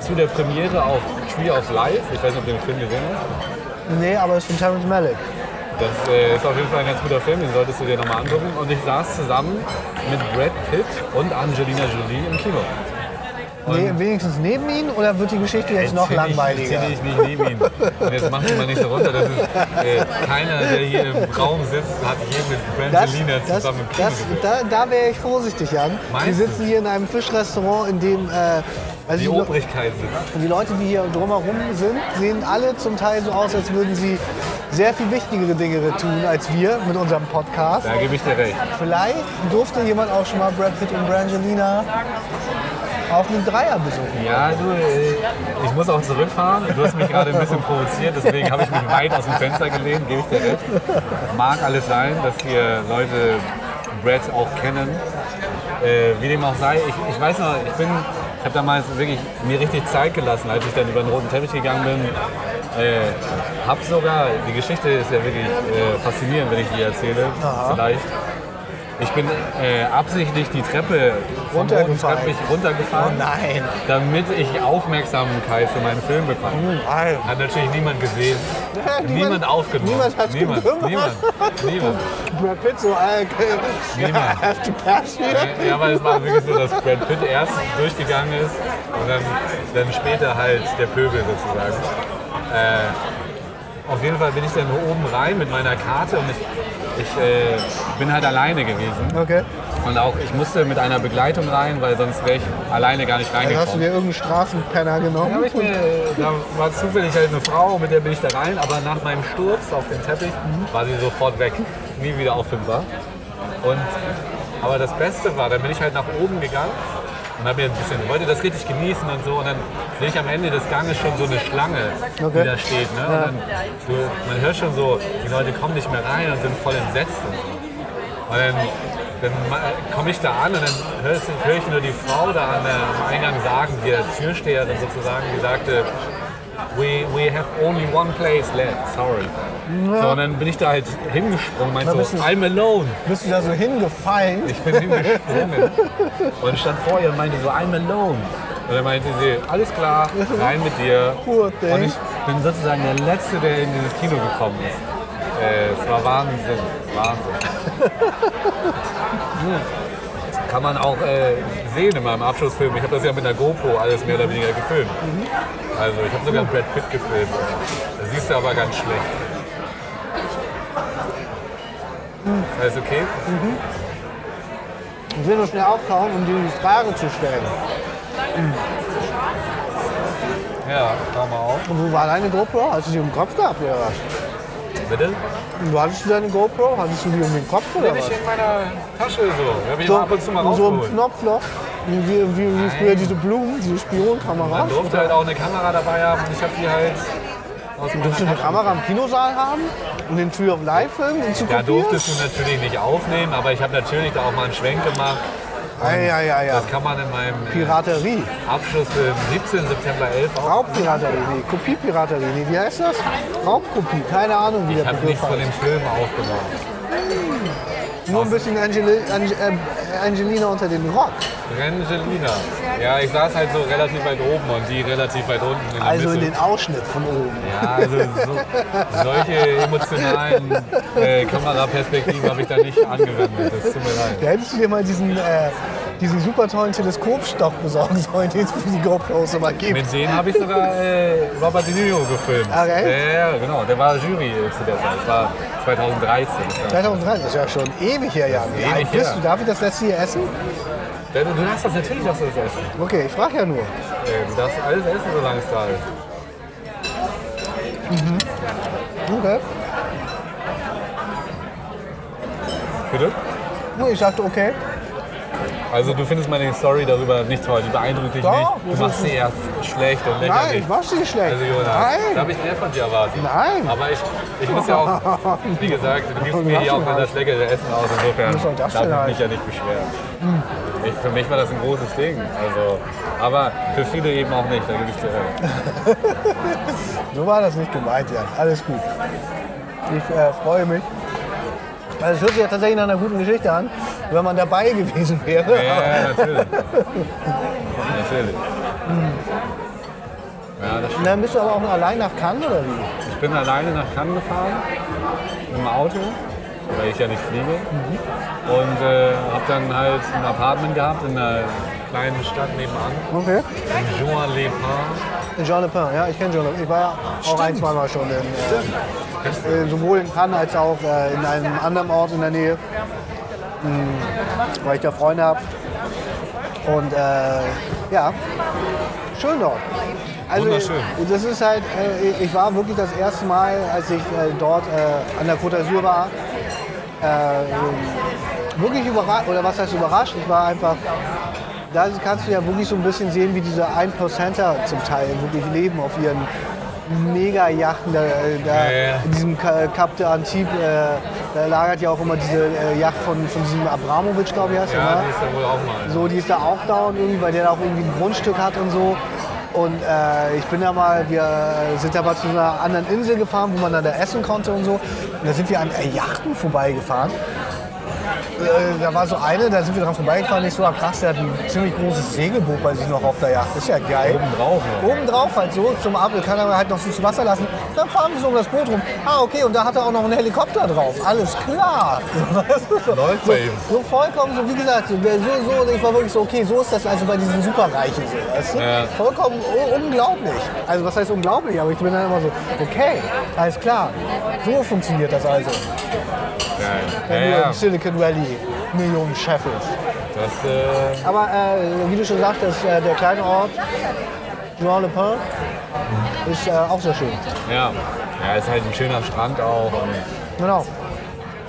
S1: zu der Premiere auf Tree of Life. Ich weiß nicht, ob du den Film gesehen hast.
S2: Nee, aber es ist von Terrence Malick.
S1: Das äh, ist auf jeden Fall ein ganz guter Film, den solltest du dir nochmal angucken. Und ich saß zusammen mit Brad Pitt und Angelina Jolie im Kino.
S2: Nee, wenigstens neben ihn oder wird die Geschichte jetzt noch
S1: Erzähl ich-
S2: langweiliger?
S1: Erzähl ich nicht neben ihn. Und jetzt mach ihn mal nicht so runter. Das ist, äh, keiner, der hier im Raum sitzt, hat je mit Brangelina
S2: das,
S1: zusammen im Kino
S2: das, da, da wäre ich vorsichtig, Jan.
S1: Meinst
S2: Wir
S1: du?
S2: sitzen hier in einem Fischrestaurant, in dem äh, also
S1: Die
S2: die,
S1: Obrigkeit sitzt.
S2: die Leute, die hier drumherum sind, sehen alle zum Teil so aus, als würden sie sehr viel wichtigere Dinge tun als wir mit unserem Podcast.
S1: Da gebe ich dir recht.
S2: Vielleicht durfte jemand auch schon mal Brad Pitt und Brangelina auf einen Dreier besuchen.
S1: Ja, du, äh, ich muss auch zurückfahren. Du hast mich gerade ein bisschen provoziert, deswegen habe ich mich weit aus dem Fenster gelehnt, gebe ich dir recht. Mag alles sein, dass hier Leute Brad auch kennen. Äh, wie dem auch sei, ich, ich weiß noch, ich bin, ich habe damals wirklich mir richtig Zeit gelassen, als ich dann über den roten Teppich gegangen bin. Äh, hab sogar, die Geschichte ist ja wirklich äh, faszinierend, wenn ich die erzähle, vielleicht. Ich bin äh, absichtlich die Treppe
S2: Runtergefallen.
S1: Teppich runtergefallen
S2: Oh nein.
S1: damit ich Aufmerksamkeit für meinen Film bekomme.
S2: Nein.
S1: Hat natürlich niemand gesehen,
S2: niemand-
S1: niemand, aufgenommen.
S2: niemand hat's
S1: niemand,
S2: gekümmert.
S1: niemand, niemand.
S2: Brad Pitt so, äh,
S1: Niemand.
S2: I have to pass here.
S1: Ja, aber es war wirklich so, dass Brad Pitt erst durchgegangen ist und dann, dann später halt der Pöbel sozusagen. Äh, auf jeden Fall bin ich dann oben rein mit meiner Karte und ich, ich äh, bin halt alleine gewesen.
S2: Okay.
S1: Und auch ich musste mit einer Begleitung rein, weil sonst wäre ich alleine gar nicht
S2: Dann hast du
S1: reingekommen.
S2: dir irgendeinen Straßenpenner genommen.
S1: ich mir, da war zufällig halt eine Frau, mit der bin ich da rein, aber nach meinem Sturz auf den Teppich war sie sofort weg, nie wieder auffindbar. Und, aber das Beste war, dann bin ich halt nach oben gegangen und habe mir ein bisschen, wollte das richtig genießen und so. Und dann sehe ich am Ende des Ganges schon so eine Schlange,
S2: Okay.
S1: die da steht. Ne? Und dann, du, man hört schon so, die Leute kommen nicht mehr rein und sind voll entsetzt. Und, so. und dann, dann komme ich da an und dann höre ich, hör ich nur die Frau da an der, am Eingang sagen, die Türsteherin sozusagen, die sagte, we, we have only one place left, sorry. So, und dann bin ich da halt hingesprungen, meinte so,
S2: du-
S1: I'm alone.
S2: Bist du da so hingefallen?
S1: Ich bin hingesprungen [laughs] und stand vor ihr und meinte so, I'm alone. Und dann meinte sie, alles klar, rein mit dir.
S2: Thing.
S1: Und ich bin sozusagen der Letzte, der in dieses Kino gekommen ist. Äh, es war Wahnsinn, Wahnsinn. [laughs] Kann man auch äh, sehen in meinem Abschlussfilm. Ich habe das ja mit einer GoPro alles mehr oder weniger gefilmt. Also ich habe sogar Brad Pitt gefilmt. Das siehst du aber ganz schlecht. Alles okay?
S2: Ich will nur schnell aufkauen, um dir die Frage zu stellen.
S1: Ja, schau mal auf.
S2: Und wo war deine GoPro? Hast du die im Kopf gehabt oder was?
S1: Bitte?
S2: Wo hattest du deine GoPro? Hattest du die um den Kopf oder was?
S1: ich in meiner Tasche so. Hab ich mal ab und zu mal
S2: so ein. Knopfloch. Wie, wie, wie, früher diese Blumen, diese Spionkamera.
S1: Man durfte halt auch eine Kamera dabei haben und ich habe die halt aus
S2: du eine
S1: Tasche
S2: Kamera im Kinosaal haben? Und den Tree of Life Film zu
S1: Da
S2: kopieren?
S1: durftest du natürlich nicht aufnehmen, aber ich habe natürlich da auch mal einen Schwenk gemacht.
S2: Ja, ja, ja.
S1: Das kann man in meinem äh,
S2: Piraterie.
S1: Abschlussfilm 17. September 11 auch.
S2: Raubpiraterie, nee, Kopiepiraterie, nee, wie heißt das? Raubkopie, keine Ahnung, wie
S1: Ich
S2: der
S1: habe
S2: Begriff
S1: nichts von dem Film aufgenommen.
S2: Nur ein bisschen Angeli Ange äh, Angelina unter den Rock.
S1: Brangelina. Ja, ich saß halt so relativ weit oben und die relativ weit unten in
S2: Also in
S1: Mitte.
S2: den Ausschnitt von oben.
S1: Ja, also so, solche emotionalen äh, Kameraperspektiven habe ich da nicht angewendet. Das tut mir leid.
S2: Da hättest du dir mal diesen, äh, diesen super tollen Teleskopstock besorgen sollen, den es für die GoPros immer gibt.
S1: Mit denen habe ich sogar äh, Robert De Niro gefilmt.
S2: Ah, echt?
S1: Ja, ja, genau. Der war Jury zu der Zeit. Das war 2013.
S2: 2003, das ist ja schon ewig her, Jan. Wie alt bist du? Darf ich das letzte hier essen?
S1: Ja, Du, du darfst das natürlich du das essen.
S2: Okay, ich frage ja nur.
S1: Äh, Du darfst alles essen, solange es da ist.
S2: Okay.
S1: Bitte?
S2: Nee, Ich sagte, okay.
S1: Also du findest meine Story darüber nicht toll, die beeindruckt dich
S2: Doch,
S1: nicht. Du machst sie erst schlecht und
S2: Nein,
S1: lächerlich.
S2: ich mach's nicht schlecht.
S1: Also Jonas, da
S2: Nein.
S1: habe ich mehr von dir erwartet.
S2: Nein.
S1: Aber ich, ich muss ja auch, [laughs] wie gesagt, du gibst mir hier auch dann das leckere Essen aus. Insofern darf ich
S2: halt?
S1: mich ja nicht beschweren. Ich, für mich war das ein großes Ding. Also, aber für viele eben auch nicht, da gebe ich dir recht. [laughs]
S2: So war das nicht gemeint, Jan. Alles gut. Ich äh, freue mich. Also es hört sich ja tatsächlich nach einer guten Geschichte an, wenn man dabei [laughs] gewesen wäre.
S1: Ja, natürlich. natürlich. Ja, das
S2: dann bist du aber auch allein nach Cannes oder wie?
S1: Ich bin alleine nach Cannes gefahren dem Auto, weil ich ja nicht fliege. Und äh, habe dann halt ein Apartment gehabt in einer kleinen Stadt nebenan,
S2: Okay.
S1: in Juan-les-Pins.
S2: In Jean Le Pen, ja, ich kenne Jean Le Pen. Ich war ja auch ein, zwei Mal schon in, äh, äh, sowohl in Cannes als auch äh, in einem anderen Ort in der Nähe, mh, weil ich da Freunde habe. Und äh, ja, schön dort. Also
S1: Wunderschön.
S2: das ist halt, äh, ich war wirklich das erste Mal, als ich äh, dort an der Côte d'Azur war, wirklich überrascht, oder was heißt überrascht, ich war einfach, da kannst du ja wirklich so ein bisschen sehen, wie diese 1%er zum Teil wirklich leben auf ihren Mega-Yachten. Da, da
S1: Ja, ja.
S2: In diesem Cap de Antibes, äh, da lagert ja auch immer diese äh, Yacht von, von diesem Abramowitsch, glaube ich, heißt
S1: Ja,
S2: ne?
S1: die ist ja wohl auch mal.
S2: So, die ist da auch dauernd irgendwie, weil der da auch irgendwie ein Grundstück hat und so. Und äh, ich bin da mal, wir sind da mal zu einer anderen Insel gefahren, wo man dann da essen konnte und so. Und da sind wir an äh, Yachten vorbeigefahren. Äh, da war so eine, da sind wir dran vorbeigefahren. Ich so, ah, krass, der hat ein ziemlich großes Segelboot bei sich noch auf der Yacht. Ist ja geil.
S1: Oben drauf noch.
S2: Oben drauf halt so, zum Abend kann er halt noch so zu Wasser lassen. Dann fahren wir so um das Boot rum. Ah, okay, und da hat er auch noch einen Helikopter drauf. Alles klar. [laughs]
S1: Läuft
S2: so, so vollkommen, so wie gesagt, so, so, ich war wirklich so, okay, so ist das also bei diesen Superreichen so, weißt du?
S1: Ja.
S2: Vollkommen unglaublich. Also was heißt unglaublich, aber ich bin dann immer so, okay, alles klar. So funktioniert das also. Wenn du im Silicon Valley Millionen Chef ist.
S1: Das, äh,
S2: Aber äh, wie du schon sagtest, äh, der kleine Ort, Jean Le Pen, ist äh, auch sehr schön.
S1: ja. ja, ist halt ein schöner Strand auch.
S2: Genau.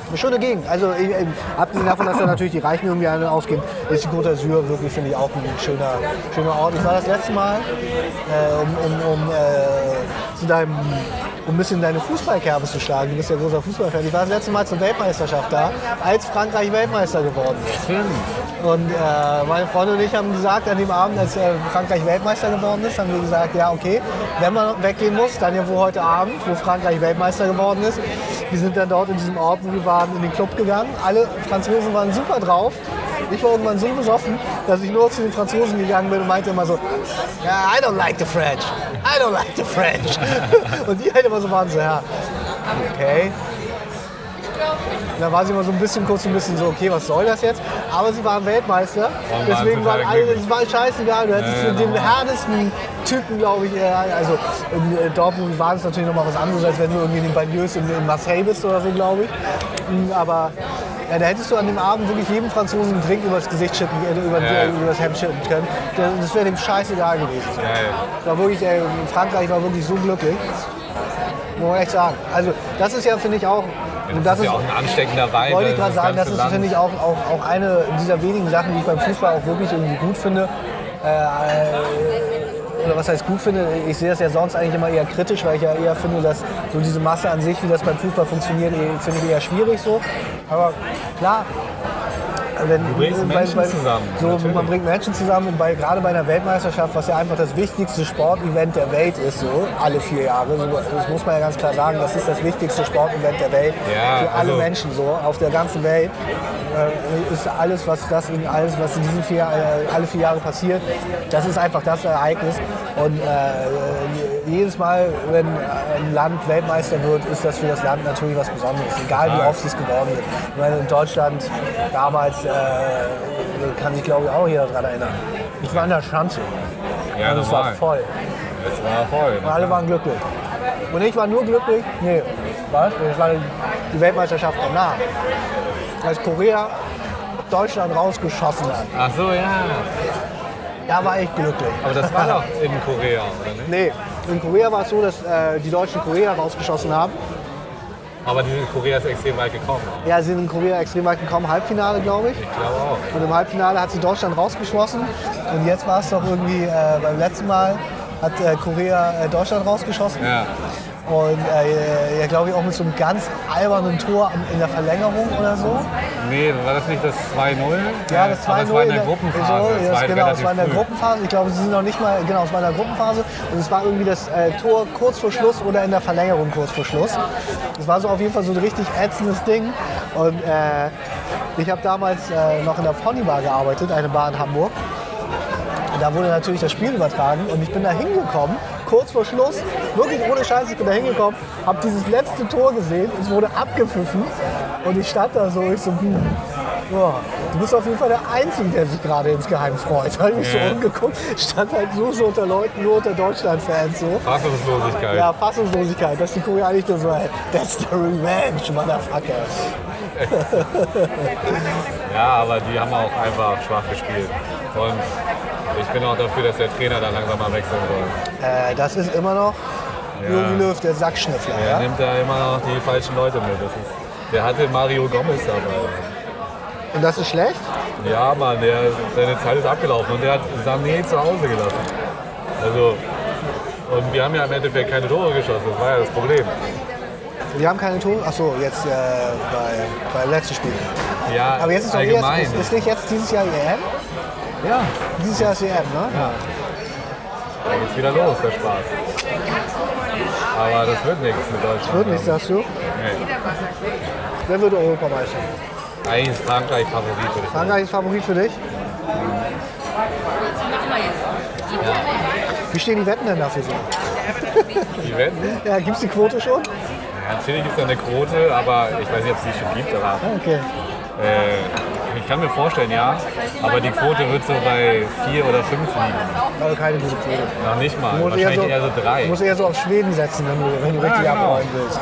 S2: Eine schöne Gegend. Also ich, äh, abgesehen davon, dass da natürlich die Reichen irgendwie alle ausgehen, ist die Côte d'Azur wirklich, finde ich, auch ein schöner, schöner Ort. Ich war das letzte Mal, äh, um, um, um, äh, zu deinem, um ein bisschen deine Fußballkerbe zu schlagen. Du bist ja großer Fußballfan. Ich war das letzte Mal zur Weltmeisterschaft da, als Frankreich Weltmeister geworden ist. Und äh, meine Freunde und ich haben gesagt, an dem Abend, als äh, Frankreich Weltmeister geworden ist, haben wir gesagt, ja okay, wenn man weggehen muss, dann ja wohl heute Abend, wo Frankreich Weltmeister geworden ist. Wir sind dann dort in diesem Ort, wo wir waren, in den Club gegangen. Alle Franzosen waren super drauf. Ich war irgendwann so besoffen, dass ich nur zu den Franzosen gegangen bin und meinte immer so, ja, I don't like the French. I don't like the French. [laughs] und die halt immer so waren so, ja, okay. Dann war sie immer so ein bisschen kurz ein bisschen so, okay, was soll das jetzt? Aber sie waren Weltmeister.
S1: waren
S2: deswegen waren alle, es war scheißegal. Du hättest
S1: Ja,
S2: dem
S1: genau.
S2: härtesten Typen, glaube ich, äh, also in äh, Dortmund war es natürlich nochmal was anderes, als wenn du irgendwie in den Bagneus in, in Marseille bist oder so, glaube ich. Mm, Aber ja, da hättest du an dem Abend wirklich jedem Franzosen einen Drink übers Gesicht schütten, äh, über,
S1: Ja.
S2: über das Hemd schütten können. Das- wäre dem scheißegal gewesen. So.
S1: geil.
S2: War wirklich, äh, Frankreich war wirklich so glücklich. Muss man echt sagen. Also das ist ja, finde ich, auch. Und
S1: Das ist ja auch ein ansteckender Wein.
S2: wollte ich
S1: das
S2: gerade sagen, das ist, finde ich, auch, auch, auch eine dieser wenigen Sachen, die ich beim Fußball auch wirklich irgendwie gut finde. Äh, oder was heißt gut finde, ich sehe das ja sonst eigentlich immer eher kritisch, weil ich ja eher finde, dass so diese Masse an sich, wie das beim Fußball funktioniert, eh- finde ich eher schwierig so. Aber klar, wenn,
S1: Du bringst Menschen zusammen,
S2: So,
S1: natürlich.
S2: man bringt Menschen zusammen und bei, gerade bei einer Weltmeisterschaft, was ja einfach das wichtigste Sportevent der Welt ist, so alle vier Jahre, so, das muss man ja ganz klar sagen, das ist das wichtigste Sportevent der Welt
S1: Ja,
S2: für alle
S1: also- Menschen
S2: Menschen so auf der ganzen Welt. Äh, ist alles, was das in alles, was in diesen vier, äh, alle vier Jahre passiert, das ist einfach das Ereignis. Und äh, jedes Mal, wenn ein Land Weltmeister wird, ist das für das Land natürlich was Besonderes, egal wie oft es geworden wird. Ich meine, in Deutschland damals äh, kann sich glaube ich auch jeder daran erinnern. Ich war in der Schanze
S1: Ja,
S2: und es war voll.
S1: Es war voll.
S2: Und alle waren glücklich. Und ich war nur glücklich. Nee, was? Das war die Weltmeisterschaft danach. Als Korea Deutschland rausgeschossen hat.
S1: Ach so, ja.
S2: Da war ich glücklich.
S1: Aber das war [laughs] doch in Korea, oder nicht?
S2: Nee, in Korea war es so, dass äh, die Deutschen Korea rausgeschossen haben.
S1: Aber die sind Korea ist extrem weit gekommen.
S2: Ja, sie sind in Korea extrem weit gekommen, Halbfinale, glaube ich.
S1: Ich glaube auch.
S2: Und im Halbfinale hat sie Deutschland rausgeschossen. Und jetzt war es doch irgendwie äh, beim letzten Mal hat äh, Korea äh, Deutschland rausgeschossen.
S1: Ja.
S2: Und äh, ja, glaube ich auch mit so einem ganz albernen Tor in der Verlängerung oder so.
S1: Nee, war das nicht das 2-0?
S2: Ja, das 2-0.
S1: Aber es war in der Gruppenphase.
S2: So, das,
S1: war
S2: genau,
S1: relativ
S2: war in der
S1: früh.
S2: Gruppenphase. Ich glaube, sie sind noch nicht mal, genau, es war in der Gruppenphase. Und es war irgendwie das äh, Tor kurz vor Schluss oder in der Verlängerung kurz vor Schluss. Es war so auf jeden Fall so ein richtig ätzendes Ding. Und äh, ich habe damals äh, noch in der Ponybar gearbeitet, eine Bar in Hamburg. Und da wurde natürlich das Spiel übertragen und ich bin da hingekommen, kurz vor Schluss, wirklich ohne Scheiß, ich bin da hingekommen, habe dieses letzte Tor gesehen, es wurde abgepfiffen und ich stand da so, ich so, hm, ja, du bist auf jeden Fall der Einzige, der sich gerade insgeheim freut. [laughs] Da habe ich mich
S1: Ja.
S2: so umgeguckt, stand halt nur so unter Leuten, nur unter Deutschland-Fans so.
S1: Fassungslosigkeit.
S2: Ja, Fassungslosigkeit, dass die Koreaner nicht nur so, hey, that's the revenge, motherfucker. [laughs]
S1: Ja, aber die haben auch einfach schwach gespielt. Und ich bin auch dafür, dass der Trainer dann langsam mal wechseln soll.
S2: Äh, das ist immer noch Jogi Löw, der Sackschnüffler.
S1: Er
S2: Ja?
S1: nimmt da immer noch die falschen Leute mit. Ist, der hatte Mario Gomez dabei.
S2: Und das ist schlecht?
S1: Ja, Mann, der, seine Zeit ist abgelaufen und der hat Sané zu Hause gelassen. Also, und wir haben ja im Endeffekt keine Tore geschossen, das war ja das Problem.
S2: Wir haben keine Tore. Achso, jetzt äh, bei, bei letzten Spiel.
S1: Ja,
S2: Aber jetzt ist doch
S1: allgemein.
S2: jetzt, ist, ist nicht jetzt dieses Jahr EM?
S1: ja,
S2: Dieses Jahr ist EM, ne?
S1: Ja. da geht's wieder los, der Spaß. Aber das wird nichts mit Deutschland.
S2: Wird nicht, sagst du?
S1: Nee.
S2: Wer wird Europameister?
S1: Eigentlich ist Frankreich Favorit, würde ich sagen.
S2: Frankreich ist Favorit für dich? Wie stehen die Wetten denn dafür so?
S1: Die Wetten? [laughs]
S2: Ja, gibt es die Quote schon?
S1: Ja, natürlich gibt es eine Quote, aber ich weiß nicht, ob es die schon gibt. Aber,
S2: Okay.
S1: äh, ich kann mir vorstellen, ja. Aber die Quote wird so bei vier oder fünf liegen.
S2: Also keine gute Quote.
S1: Noch nicht mal.
S2: Du musst
S1: Wahrscheinlich eher so
S2: Du
S1: drei.
S2: musst eher so auf Schweden setzen, wenn du, wenn du richtig
S1: genau.
S2: abräumen willst.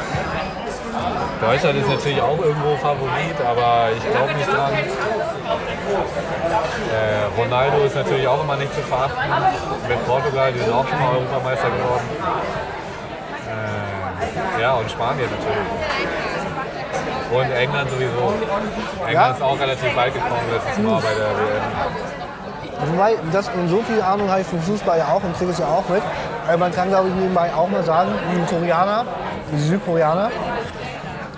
S1: Deutschland ist natürlich auch irgendwo Favorit, aber ich glaube nicht dran. Äh, Ronaldo ist natürlich auch immer nicht zu verachten. Mit Portugal, die sind auch schon mal Europameister geworden. Ja, und Spanien natürlich. Und England sowieso. England
S2: Ja?
S1: ist auch relativ weit gekommen letztes Mal bei der WM.
S2: Wobei, das, und so viel Ahnung habe ich vom Fußball ja auch und kriege es ja auch mit. Äh, man kann, glaube ich, nebenbei auch mal sagen, die Koreaner, die Südkoreaner,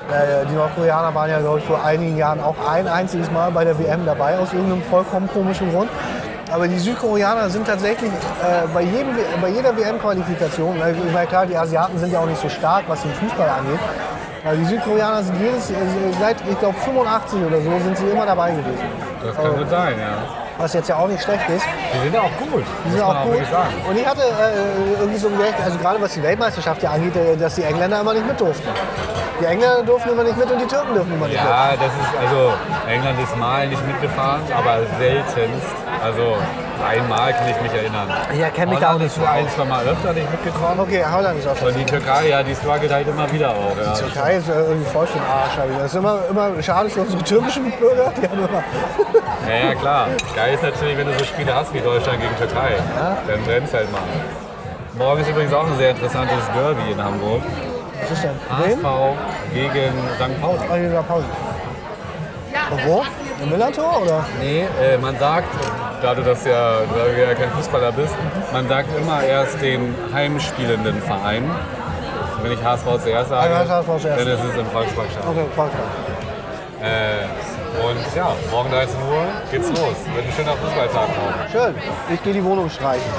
S2: äh, die Nordkoreaner waren ja, glaube ich, vor einigen Jahren auch ein einziges Mal bei der WM dabei, aus irgendeinem vollkommen komischen Grund. Aber die Südkoreaner sind tatsächlich äh, bei, jedem, bei jeder WM-Qualifikation, ich meine, klar, die Asiaten sind ja auch nicht so stark, was den Fußball angeht, aber die Südkoreaner sind jedes, äh, seit, ich glaube, 85 oder so, sind sie immer dabei gewesen.
S1: Das kann gut sein, ja.
S2: Was jetzt ja auch nicht schlecht ist.
S1: Die sind ja auch gut.
S2: Die sind auch gut. Und ich hatte äh, irgendwie so gemerkt, also gerade was die Weltmeisterschaft ja angeht, äh, dass die Engländer immer nicht mit durften. Die Engländer durften immer nicht mit und die Türken dürfen immer nicht
S1: Ja, das ist, also England ist mal nicht mitgefahren, aber seltenst. Also einmal kann ich mich erinnern.
S2: Ja, kenn mich da auch nicht
S1: ist
S2: so
S1: ein, zwei Mal öfter nicht mitgekommen.
S2: Okay, Holland ist auch
S1: Und die Türkei, ja, die struggelt halt immer wieder auch. Ja.
S2: Die Türkei ist äh, irgendwie voll für den Arsch. Das ist immer, immer schade für unsere türkischen Mitbürger. Die haben immer [laughs]
S1: Ja, ja, klar. Geil ist natürlich, wenn du so Spiele hast wie Deutschland gegen Türkei. Dann bremst halt mal. Morgen ist übrigens auch ein sehr interessantes Derby in Hamburg.
S2: Was ist denn? Wen?
S1: HSV gegen St. Pauli.
S2: Hier war Pause. Und wo? Im Millantor oder?
S1: Nee, äh, man sagt, da du das ja, da du ja kein Fußballer bist, man sagt immer erst den heimspielenden Verein. Wenn ich HSV zuerst sage,
S2: Ah, ja, HSV zuerst.
S1: dann ist es im Volksparkstadion.
S2: Okay, Frankreich.
S1: Äh, und ja, morgen 13 Uhr geht's los. Wird ein schöner Fußballtag morgen.
S2: Schön. Ich gehe die Wohnung streichen.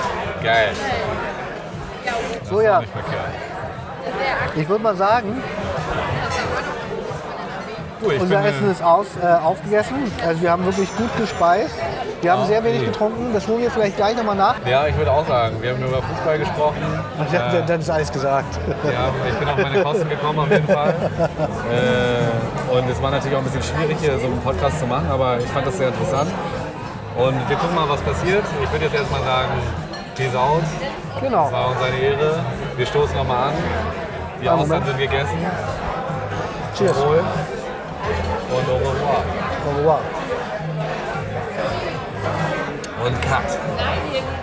S1: Geil.
S2: So ja, ich würde mal sagen,
S1: Du, ich
S2: unser Essen ist aus, äh, aufgegessen. Also wir haben wirklich gut gespeist. Wir haben
S1: Ah,
S2: sehr wenig
S1: okay.
S2: getrunken. Das holen wir vielleicht gleich nochmal nach.
S1: ja, ich würde auch sagen, wir haben nur über Fußball gesprochen.
S2: Ja,
S1: Äh,
S2: dann ist alles gesagt.
S1: Ja, ich bin auf meine Kosten gekommen auf jeden Fall. Äh, und es war natürlich auch ein bisschen schwierig, hier so einen Podcast zu machen, aber ich fand das sehr interessant. Und wir gucken mal, was passiert. Ich würde jetzt erstmal sagen, peace out.
S2: Genau.
S1: Es war uns eine Ehre. Wir stoßen nochmal an. Die Austern sind gegessen.
S2: Cheers.
S1: Wohl.
S2: what?
S1: One cat.